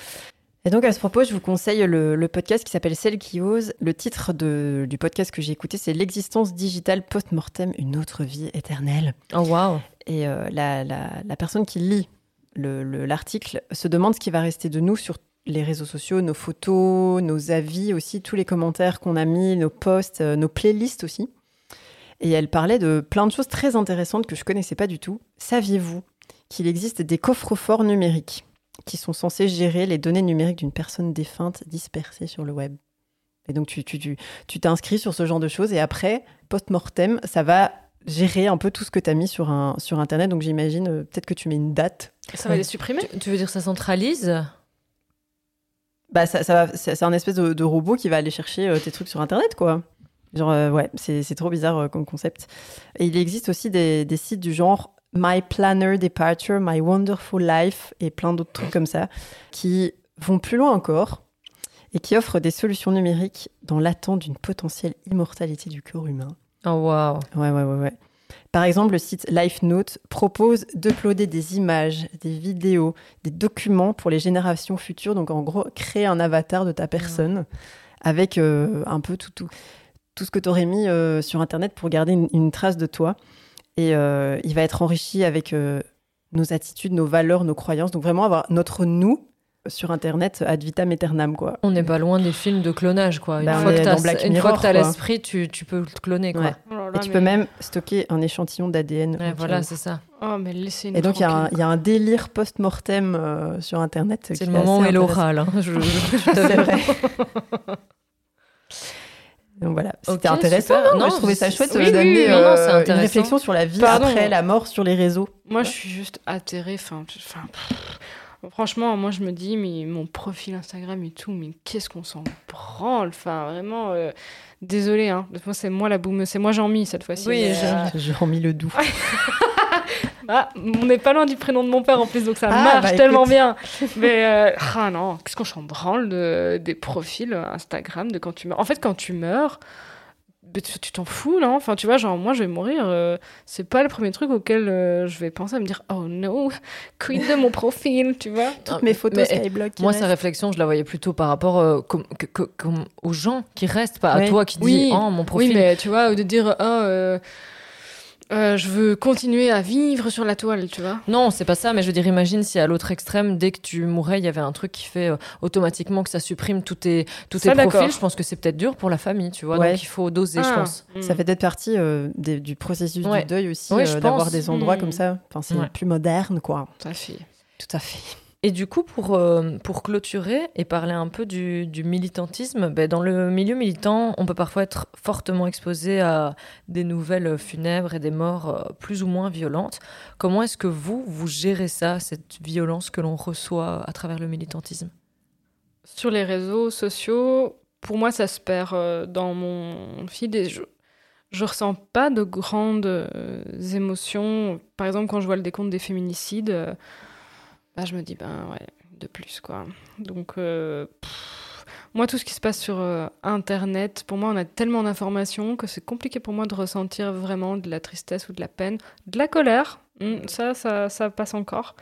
Et donc à ce propos, je vous conseille le, le podcast qui s'appelle Celle qui ose. Le titre de- du podcast que j'ai écouté, c'est L'existence digitale post-mortem, une autre vie éternelle. Oh waouh. Et euh, la, la- la personne qui lit le- le- l'article se demande ce qui va rester de nous sur les réseaux sociaux, nos photos, nos avis aussi, tous les commentaires qu'on a mis, nos posts, euh, nos playlists aussi. Et elle parlait de plein de choses très intéressantes que je connaissais pas du tout. Saviez-vous qu'il existe des coffres-forts numériques qui sont censés gérer les données numériques d'une personne défunte dispersée sur le web? Et donc tu tu tu tu t'inscris sur ce genre de choses et après post-mortem, ça va gérer un peu tout ce que tu as mis sur, un, sur Internet. Donc j'imagine euh, peut-être que tu mets une date. Ça va les supprimer? Tu, tu veux dire ça centralise? Bah, ça, ça c'est un espèce de, de robot qui va aller chercher euh, tes trucs sur Internet, quoi. Genre, euh, ouais, c'est trop bizarre euh, comme concept. Et il existe aussi des, des sites du genre My Planner Departure, My Wonderful Life et plein d'autres trucs comme ça qui vont plus loin encore et qui offrent des solutions numériques dans l'attente d'une potentielle immortalité du corps humain. Oh waouh. Ouais, ouais, ouais, ouais. Par exemple, le site LifeNote propose d'uploader des images, des vidéos, des documents pour les générations futures. Donc, en gros, créer un avatar de ta personne avec euh, un peu tout, tout, tout ce que tu aurais mis euh, sur Internet pour garder une, une trace de toi. Et euh, il va être enrichi avec nos attitudes, nos valeurs, nos croyances. Donc, vraiment avoir notre nous sur Internet ad vitam aeternam, quoi. On n'est pas loin des films de clonage, quoi. Une Bah, on fois est que t'as l'esprit, tu, tu peux le cloner, quoi. Ouais. Oh là Et tu mais- peux même stocker un échantillon d'ADN. Ouais, voilà, c'est ça. Oh, mais Et donc, il y, a un- tranquilles, il y a un délire post-mortem euh, sur Internet. C'est qui le est moment où intéressant. orale. hein. Je- je- je C'est t'avoue. vrai. Donc voilà, c'était intéressant. super. non je trouvais ça chouette oui, de oui, non, c'est euh, une réflexion sur la vie Pardon. après la mort sur les réseaux. Moi, je suis juste atterrée. Enfin. Franchement, moi, je me dis, mais mon profil Instagram et tout, mais qu'est-ce qu'on s'en branle? Enfin, vraiment, euh, désolé. Hein. Moi, c'est moi la boumeuse. C'est moi Jean-Mi cette fois-ci. Oui, Jean-Mi. euh, remis le doux. ah, on n'est pas loin du prénom de mon père en plus, donc ça Ah, marche bah, tellement écoute. bien. Mais euh, ah non, qu'est-ce qu'on s'en branle de, des profils Instagram de quand tu meurs? En fait, quand tu meurs. Tu t'en fous, non Enfin, tu vois, genre, moi, je vais mourir. euh, c'est pas le premier truc auquel euh, je vais penser à me dire Oh no, quid de mon profil, tu vois Toutes mes photos Mais, Skyblock. Moi, restent. sa réflexion, je la voyais plutôt par rapport euh, comme- que- que- comme aux gens qui restent, pas à toi qui dis Oui. Oh, mon profil. Oui, mais tu vois, de dire Oh, euh, je veux continuer à vivre sur la toile, tu vois Non, c'est pas ça, mais je veux dire, imagine si à l'autre extrême, dès que tu mourrais, il y avait un truc qui fait euh, automatiquement que ça supprime tous tes, tous tes profils. Je pense que c'est peut-être dur pour la famille, tu vois. Ouais. Donc il faut doser, je Ah, pense. mm. Ça fait peut-être partie euh, des- du processus Ouais. du deuil aussi, Oui, je euh, d'avoir des endroits Mm. comme ça. Enfin, c'est Ouais. plus moderne, quoi. Tout à fait. Tout à fait. Et du coup, pour, euh, pour clôturer et parler un peu du, militantisme, ben, dans le milieu militant, on peut parfois être fortement exposé à des nouvelles funèbres et des morts euh, plus ou moins violentes. Comment est-ce que vous, vous gérez ça, cette violence que l'on reçoit à travers le militantisme? Sur les réseaux sociaux, pour moi, ça se perd euh, dans mon feed et je, je ressens pas de grandes émotions. Par exemple, quand je vois le décompte des féminicides, bah, je me dis, ben ouais, de plus, quoi. Donc, euh, pff, moi, tout ce qui se passe sur euh, Internet, pour moi, on a tellement d'informations que c'est compliqué pour moi de ressentir vraiment de la tristesse ou de la peine, de la colère. Hmm, ça, ça, ça passe encore.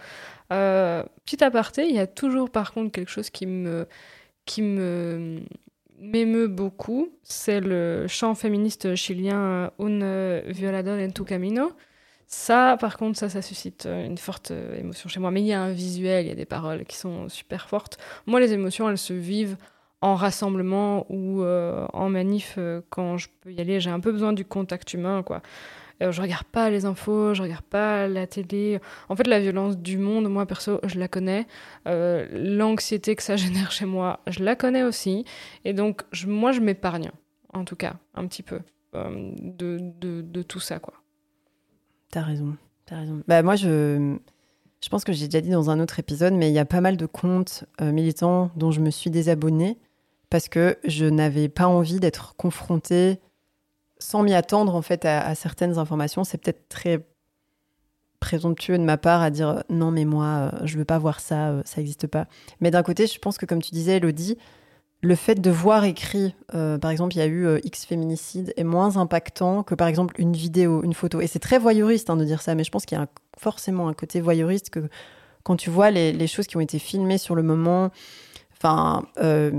Euh, petit aparté, il y a toujours par contre quelque chose qui me, qui me m'émeut beaucoup, c'est le chant féministe chilien Un violador en tu camino. Ça, par contre, ça, ça suscite euh, une forte euh, émotion chez moi. Mais il y a un visuel, il y a des paroles qui sont super fortes. Moi, les émotions, elles se vivent en rassemblement ou euh, en manif quand je peux y aller. J'ai un peu besoin du contact humain, quoi. Euh, je regarde pas les infos, je regarde pas la télé. En fait, la violence du monde, moi perso, je la connais. L'anxiété que ça génère chez moi, je la connais aussi. Et donc, moi, je m'épargne, en tout cas, un petit peu, de, de tout ça, quoi. T'as raison. T'as. Bah, moi, je, pense que j'ai déjà dit dans un autre épisode, mais il y a pas mal de comptes euh, militants dont je me suis désabonnée parce que je n'avais pas envie d'être confrontée sans m'y attendre en fait à, certaines informations. C'est peut-être très présomptueux de ma part à dire non mais moi euh, je veux pas voir ça, euh, ça n'existe pas. Mais d'un côté, je pense que comme tu disais, Elodie, le fait de voir écrit, euh, par exemple, il y a eu euh, X féminicide, est moins impactant que par exemple une vidéo, une photo. Et c'est très voyeuriste hein, de dire ça, mais je pense qu'il y a forcément un côté voyeuriste que quand tu vois les, choses qui ont été filmées sur le moment. Enfin, euh,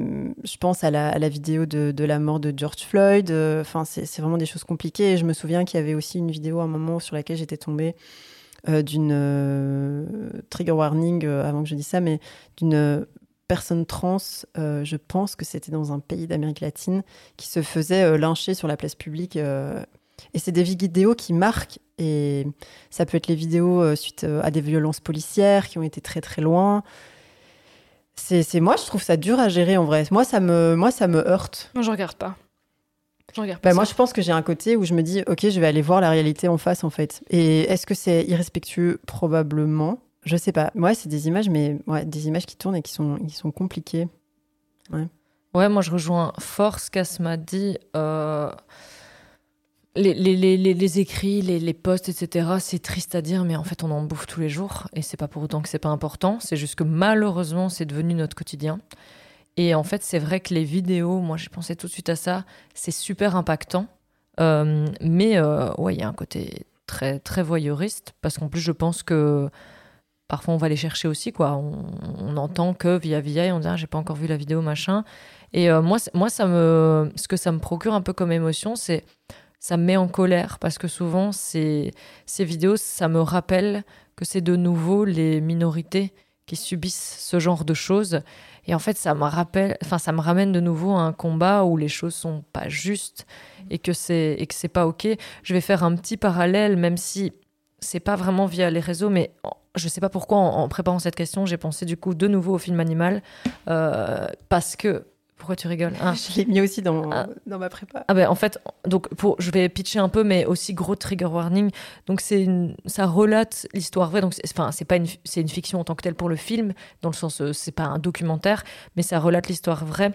je pense à la, vidéo de, de la mort de George Floyd. Enfin, c'est vraiment des choses compliquées. Et je me souviens qu'il y avait aussi une vidéo à un moment sur laquelle j'étais tombée d'une trigger warning avant que je dise ça, mais d'une personne trans, euh, je pense que c'était dans un pays d'Amérique latine, qui se faisait euh, lyncher sur la place publique. euh, et c'est des vidéos qui marquent, et ça peut être les vidéos suite à des violences policières qui ont été très très loin. C'est moi, je trouve ça dur à gérer en vrai. Moi, ça me, moi, ça me heurte. Moi, je regarde pas. Je regarde pas Bah, ça. moi, je pense que j'ai un côté où je me dis, ok, je vais aller voir la réalité en face, en fait. Et est-ce que c'est irrespectueux? Probablement. Je sais pas. Ouais, c'est des images, mais ouais, des images qui tournent et qui sont, compliquées. Ouais, moi je rejoins fort ce qu'Asma dit. Euh, les, écrits, les, les posts, etc., c'est triste à dire, mais en fait on en bouffe tous les jours. Et c'est pas pour autant que c'est pas important. C'est juste que malheureusement c'est devenu notre quotidien. Et en fait, c'est vrai que les vidéos, moi j'ai pensé tout de suite à ça, c'est super impactant. Euh, mais euh, ouais, il y a un côté très, très voyeuriste, parce qu'en plus je pense que parfois on va les chercher aussi, quoi. On, on entend que via via, on dit ah, j'ai pas encore vu la vidéo, machin. Et euh, moi, moi ça me, ce que ça me procure un peu comme émotion, c'est ça me met en colère, parce que souvent ces, ces vidéos, ça me rappelle que c'est de nouveau les minorités qui subissent ce genre de choses. Et en fait, ça me rappelle, enfin, ça me ramène de nouveau à un combat où les choses sont pas justes et que c'est et que c'est pas ok. Je vais faire un petit parallèle, même si c'est pas vraiment via les réseaux, mais je sais pas pourquoi en, en préparant cette question, j'ai pensé du coup de nouveau au film Animal euh, parce que pourquoi tu rigoles Hein? Je l'ai mis aussi dans, Ah. dans ma prépa. ah ben en fait, donc pour, je vais pitcher un peu, mais aussi gros trigger warning. Donc c'est une, ça relate l'histoire vraie. Donc c'est- enfin c'est pas une, c'est une fiction en tant que telle pour le film, dans le sens euh, c'est pas un documentaire, mais ça relate l'histoire vraie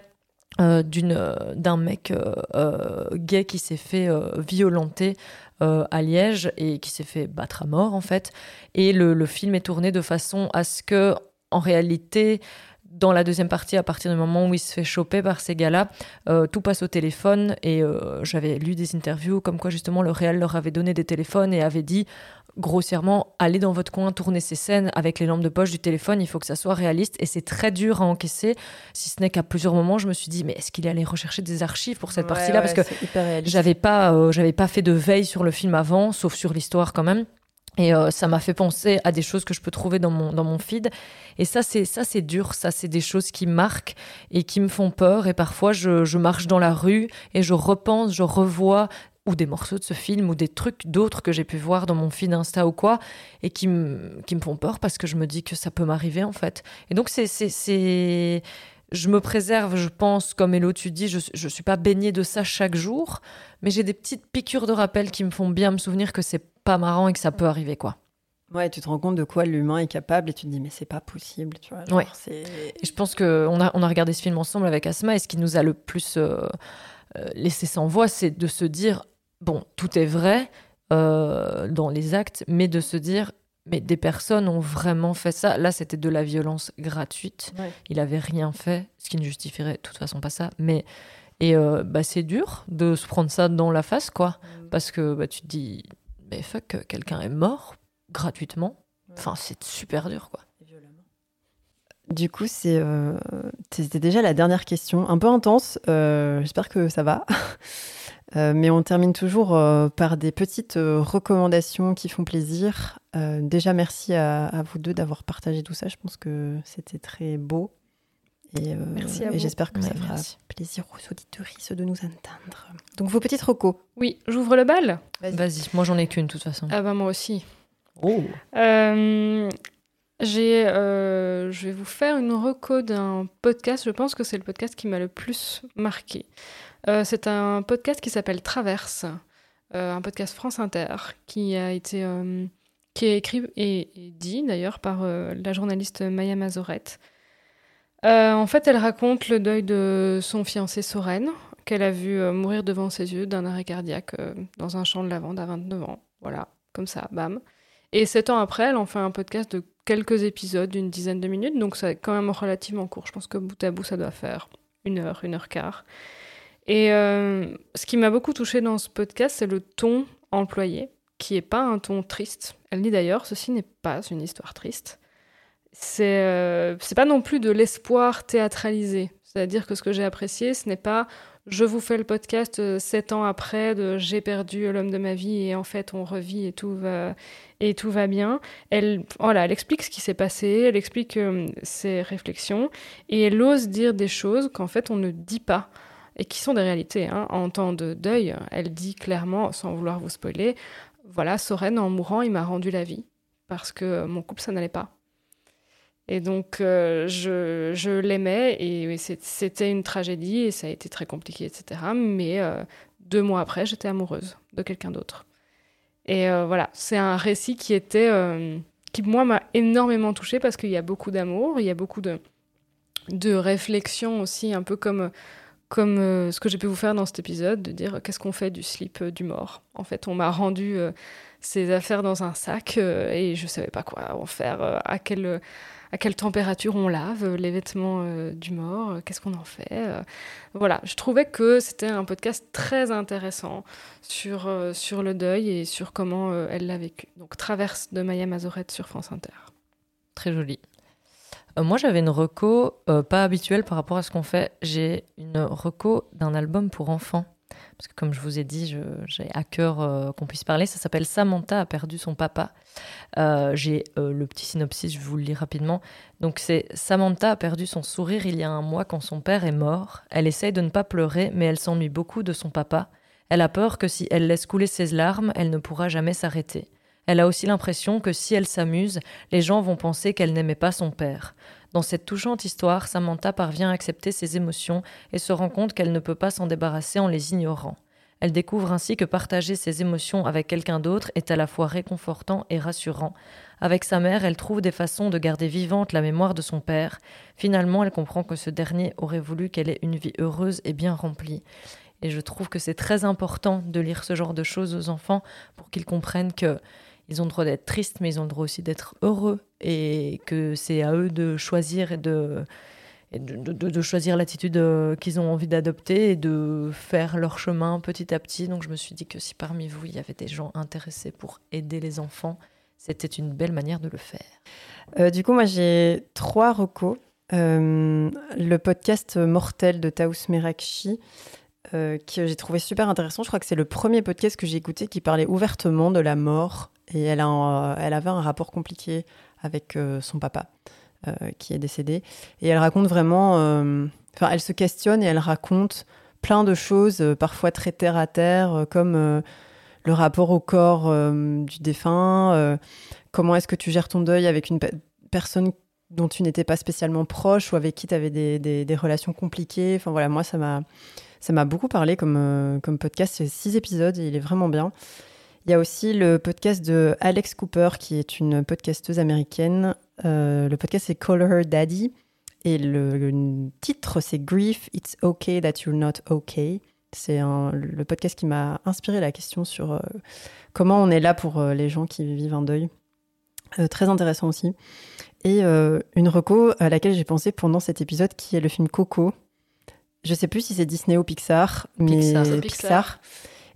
euh, euh, d'un mec euh, euh, gay qui s'est fait violenter à Liège et qui s'est fait battre à mort en fait. Et le, film est tourné de façon à ce que en réalité dans la deuxième partie, à partir du moment où il se fait choper par ces gars-là, tout passe au téléphone et j'avais lu des interviews comme quoi justement le réel leur avait donné des téléphones et avait dit grossièrement allez dans votre coin tourner ces scènes avec les lampes de poche du téléphone il faut que ça soit réaliste et c'est très dur à encaisser si ce n'est qu'à plusieurs moments je me suis dit mais est-ce qu'il est allé rechercher des archives pour cette Ouais, partie-là? Ouais, parce que j'avais pas euh, j'avais pas fait de veille sur le film avant sauf sur l'histoire quand même et euh, ça m'a fait penser à des choses que je peux trouver dans mon, dans mon feed. Et ça, c'est ça c'est dur. Ça, c'est des choses qui marquent et qui me font peur. Et parfois, je, je marche dans la rue et je repense, je revois ou des morceaux de ce film ou des trucs d'autres que j'ai pu voir dans mon feed Insta ou quoi et qui me qui me font peur parce que je me dis que ça peut m'arriver en fait. Et donc, c'est c'est- c'est je me préserve, je pense, comme Hello tu dis, je ne suis pas baignée de ça chaque jour, mais j'ai des petites piqûres de rappel qui me font bien me souvenir que c'est pas marrant et que ça peut arriver, quoi. Ouais, tu te rends compte de quoi l'humain est capable et tu te dis, mais c'est pas possible, tu vois. genre, Ouais. c'est- Et je pense qu'on a, on a regardé ce film ensemble avec Asma et ce qui nous a le plus euh, euh, laissé sans voix, c'est de se dire, bon, tout est vrai euh, dans les actes, mais de se dire, mais des personnes ont vraiment fait ça. Là, c'était de la violence gratuite. Ouais. Il avait rien fait, ce qui ne justifierait de toute façon pas ça. Mais et euh, bah, c'est dur de se prendre ça dans la face, quoi, parce que bah, tu te dis, mais fuck, quelqu'un est mort gratuitement. Enfin, c'est super dur, quoi. Du coup, c'est, euh, c'était déjà la dernière question, un peu intense. euh, j'espère que ça va. Euh, mais on termine toujours euh, par des petites euh, recommandations qui font plaisir. Euh, déjà, merci à, à vous deux d'avoir partagé tout ça. Je pense que c'était très beau. Et, euh, Merci à et j'espère que ça fera merci. plaisir aux auditoristes de nous entendre. Donc, vos petites recos. Oui, j'ouvre le bal. Vas-y. Moi j'en ai qu'une de toute façon. Ah bah moi aussi. Oh. Euh, euh, je vais vous faire une reco d'un podcast. Je pense que c'est le podcast qui m'a le plus marqué. Euh, c'est un podcast qui s'appelle Traverse, euh, un podcast France Inter qui a été qui est écrit et, et dit d'ailleurs par la journaliste Maya Mazorette. En fait, elle raconte le deuil de son fiancé Soren, qu'elle a vu mourir devant ses yeux d'un arrêt cardiaque dans un champ de lavande à 29 ans. Voilà, comme ça, bam. Et sept ans après, elle en fait un podcast de quelques épisodes d'une dizaine de minutes, donc c'est quand même relativement court. Je pense que bout à bout, ça doit faire une heure, une heure quart. Et euh, ce qui m'a beaucoup touché dans ce podcast, c'est le ton employé, qui est pas un ton triste. Elle dit d'ailleurs, ceci n'est pas une histoire triste. C'est euh, pas non plus de l'espoir théâtralisé. C'est-à-dire que ce que j'ai apprécié, ce n'est pas je vous fais le podcast euh, sept ans après de j'ai perdu l'homme de ma vie et en fait on revit et tout va et tout va bien. Elle elle explique ce qui s'est passé, elle explique euh, ses réflexions et elle ose dire des choses qu'en fait on ne dit pas et qui sont des réalités. hein. En temps de deuil, elle dit clairement, sans vouloir vous spoiler, voilà, Soren, en mourant, il m'a rendu la vie parce que mon couple, ça n'allait pas. Et donc, euh, je, je l'aimais et c'était une tragédie et ça a été très compliqué, etc. Mais euh, deux mois après, j'étais amoureuse de quelqu'un d'autre. Et euh, voilà, c'est un récit qui était, qui moi m'a énormément touchée parce qu'il y a beaucoup d'amour, il y a beaucoup de, de réflexion aussi, un peu comme, comme ce que j'ai pu vous faire dans cet épisode, de dire qu'est-ce qu'on fait du slip du mort? En fait, on m'a rendu ces affaires dans un sac et je savais pas quoi en faire, à quel à quelle température on lave euh, les vêtements euh, du mort, euh, qu'est-ce qu'on en fait. voilà, je trouvais que c'était un podcast très intéressant sur, sur le deuil et sur comment elle l'a vécu. Donc Traverse de Maya Mazorette sur France Inter. Très joli. moi, j'avais une reco pas habituelle par rapport à ce qu'on fait. J'ai une reco d'un album pour enfants parce que comme je vous ai dit, j'ai à cœur euh, qu'on puisse parler. Ça s'appelle Samantha a perdu son papa. Euh, j'ai euh, le petit synopsis, je vous le lis rapidement. Donc c'est Samantha a perdu son sourire il y a un mois quand son père est mort. Elle essaye de ne pas pleurer, mais elle s'ennuie beaucoup de son papa. Elle a peur que si elle laisse couler ses larmes, elle ne pourra jamais s'arrêter. Elle a aussi l'impression que si elle s'amuse, les gens vont penser qu'elle n'aimait pas son père. Dans cette touchante histoire, Samantha parvient à accepter ses émotions et se rend compte qu'elle ne peut pas s'en débarrasser en les ignorant. Elle découvre ainsi que partager ses émotions avec quelqu'un d'autre est à la fois réconfortant et rassurant. Avec sa mère, elle trouve des façons de garder vivante la mémoire de son père. Finalement, elle comprend que ce dernier aurait voulu qu'elle ait une vie heureuse et bien remplie. Et je trouve que c'est très important de lire ce genre de choses aux enfants pour qu'ils comprennent que ils ont le droit d'être tristes, mais ils ont le droit aussi d'être heureux et que c'est à eux de choisir et de, de, choisir l'attitude euh, qu'ils ont envie d'adopter et de faire leur chemin petit à petit. Donc je me suis dit que si parmi vous, il y avait des gens intéressés pour aider les enfants, c'était une belle manière de le faire. Euh, du coup, moi, j'ai trois recos. Euh, le podcast Mortel de Taous Merakchi, que j'ai trouvé super intéressant. Je crois que c'est le premier podcast que j'ai écouté qui parlait ouvertement de la mort et elle, a elle avait un rapport compliqué avec euh, son papa euh, qui est décédé. Et elle raconte vraiment, euh, enfin, elle se questionne et elle raconte plein de choses, parfois très terre à terre, comme le rapport au corps du défunt, comment est-ce que tu gères ton deuil avec une personne dont tu n'étais pas spécialement proche ou avec qui tu avais des, relations compliquées. Enfin voilà, moi ça m'a ça m'a beaucoup parlé comme, comme podcast. C'est six épisodes et il est vraiment bien. Il y a aussi le podcast de Alex Cooper, qui est une podcasteuse américaine. Euh, le podcast, c'est Call Her Daddy. Et le, titre, c'est Grief, It's Okay That You're Not Okay. C'est le podcast qui m'a inspiré la question sur euh, comment on est là pour euh, les gens qui vivent un deuil. très intéressant aussi. Et une reco à laquelle j'ai pensé pendant cet épisode, qui est le film Coco. Je sais plus si c'est Disney ou Pixar, mais Pixar. Pixar.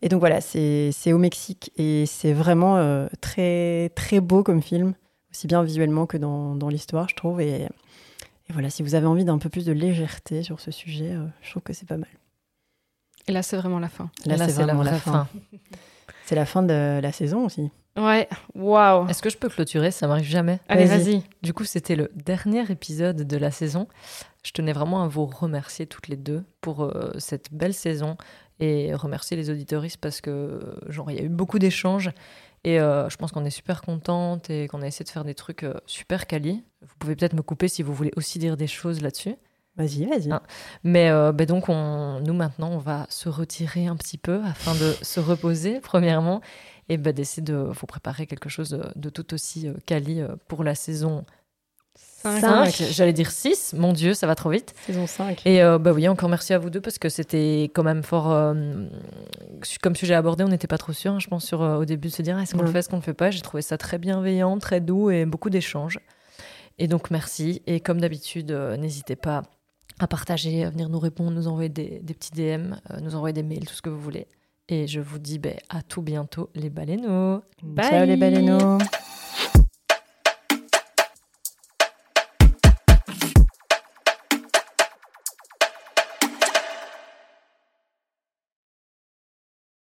Et donc voilà, c'est au Mexique et c'est vraiment euh, très, très beau comme film, aussi bien visuellement que dans, dans l'histoire, je trouve. Et, voilà, si vous avez envie d'un peu plus de légèreté sur ce sujet, euh, je trouve que c'est pas mal. Et là, c'est vraiment la fin. Là, c'est vraiment la, fin. c'est la fin de la saison aussi. Ouais, waouh. Est-ce que je peux clôturer? Ça m'arrive jamais. Allez, vas-y. du coup, c'était le dernier épisode de la saison. Je tenais vraiment à vous remercier toutes les deux pour euh, cette belle saison et remercier les auditoristes parce que genre il y a eu beaucoup d'échanges et euh, je pense qu'on est super contente et qu'on a essayé de faire des trucs euh, super quali. Vous pouvez peut-être me couper si vous voulez aussi dire des choses là-dessus. Vas-y, vas-y. Hein. Mais euh, ben donc on, nous maintenant on va se retirer un petit peu afin de se reposer premièrement et ben d'essayer de vous préparer quelque chose de, de tout aussi quali pour la saison 5. J'allais dire 6. Mon Dieu, ça va trop vite. Saison 5. Et euh, bah oui, encore merci à vous deux parce que c'était quand même fort. Euh, comme sujet abordé, on n'était pas trop sûr, hein, je pense, sur, euh, au début de se dire est-ce qu'on le fait, est-ce qu'on le fait pas? J'ai trouvé ça très bienveillant, très doux et beaucoup d'échanges. Et donc, merci. Et comme d'habitude, n'hésitez pas à partager, à venir nous répondre, nous envoyer des, petits DM, nous envoyer des mails, tout ce que vous voulez. Et je vous dis bah, à tout bientôt, les baleineaux. Bye. Ciao, les baleineaux.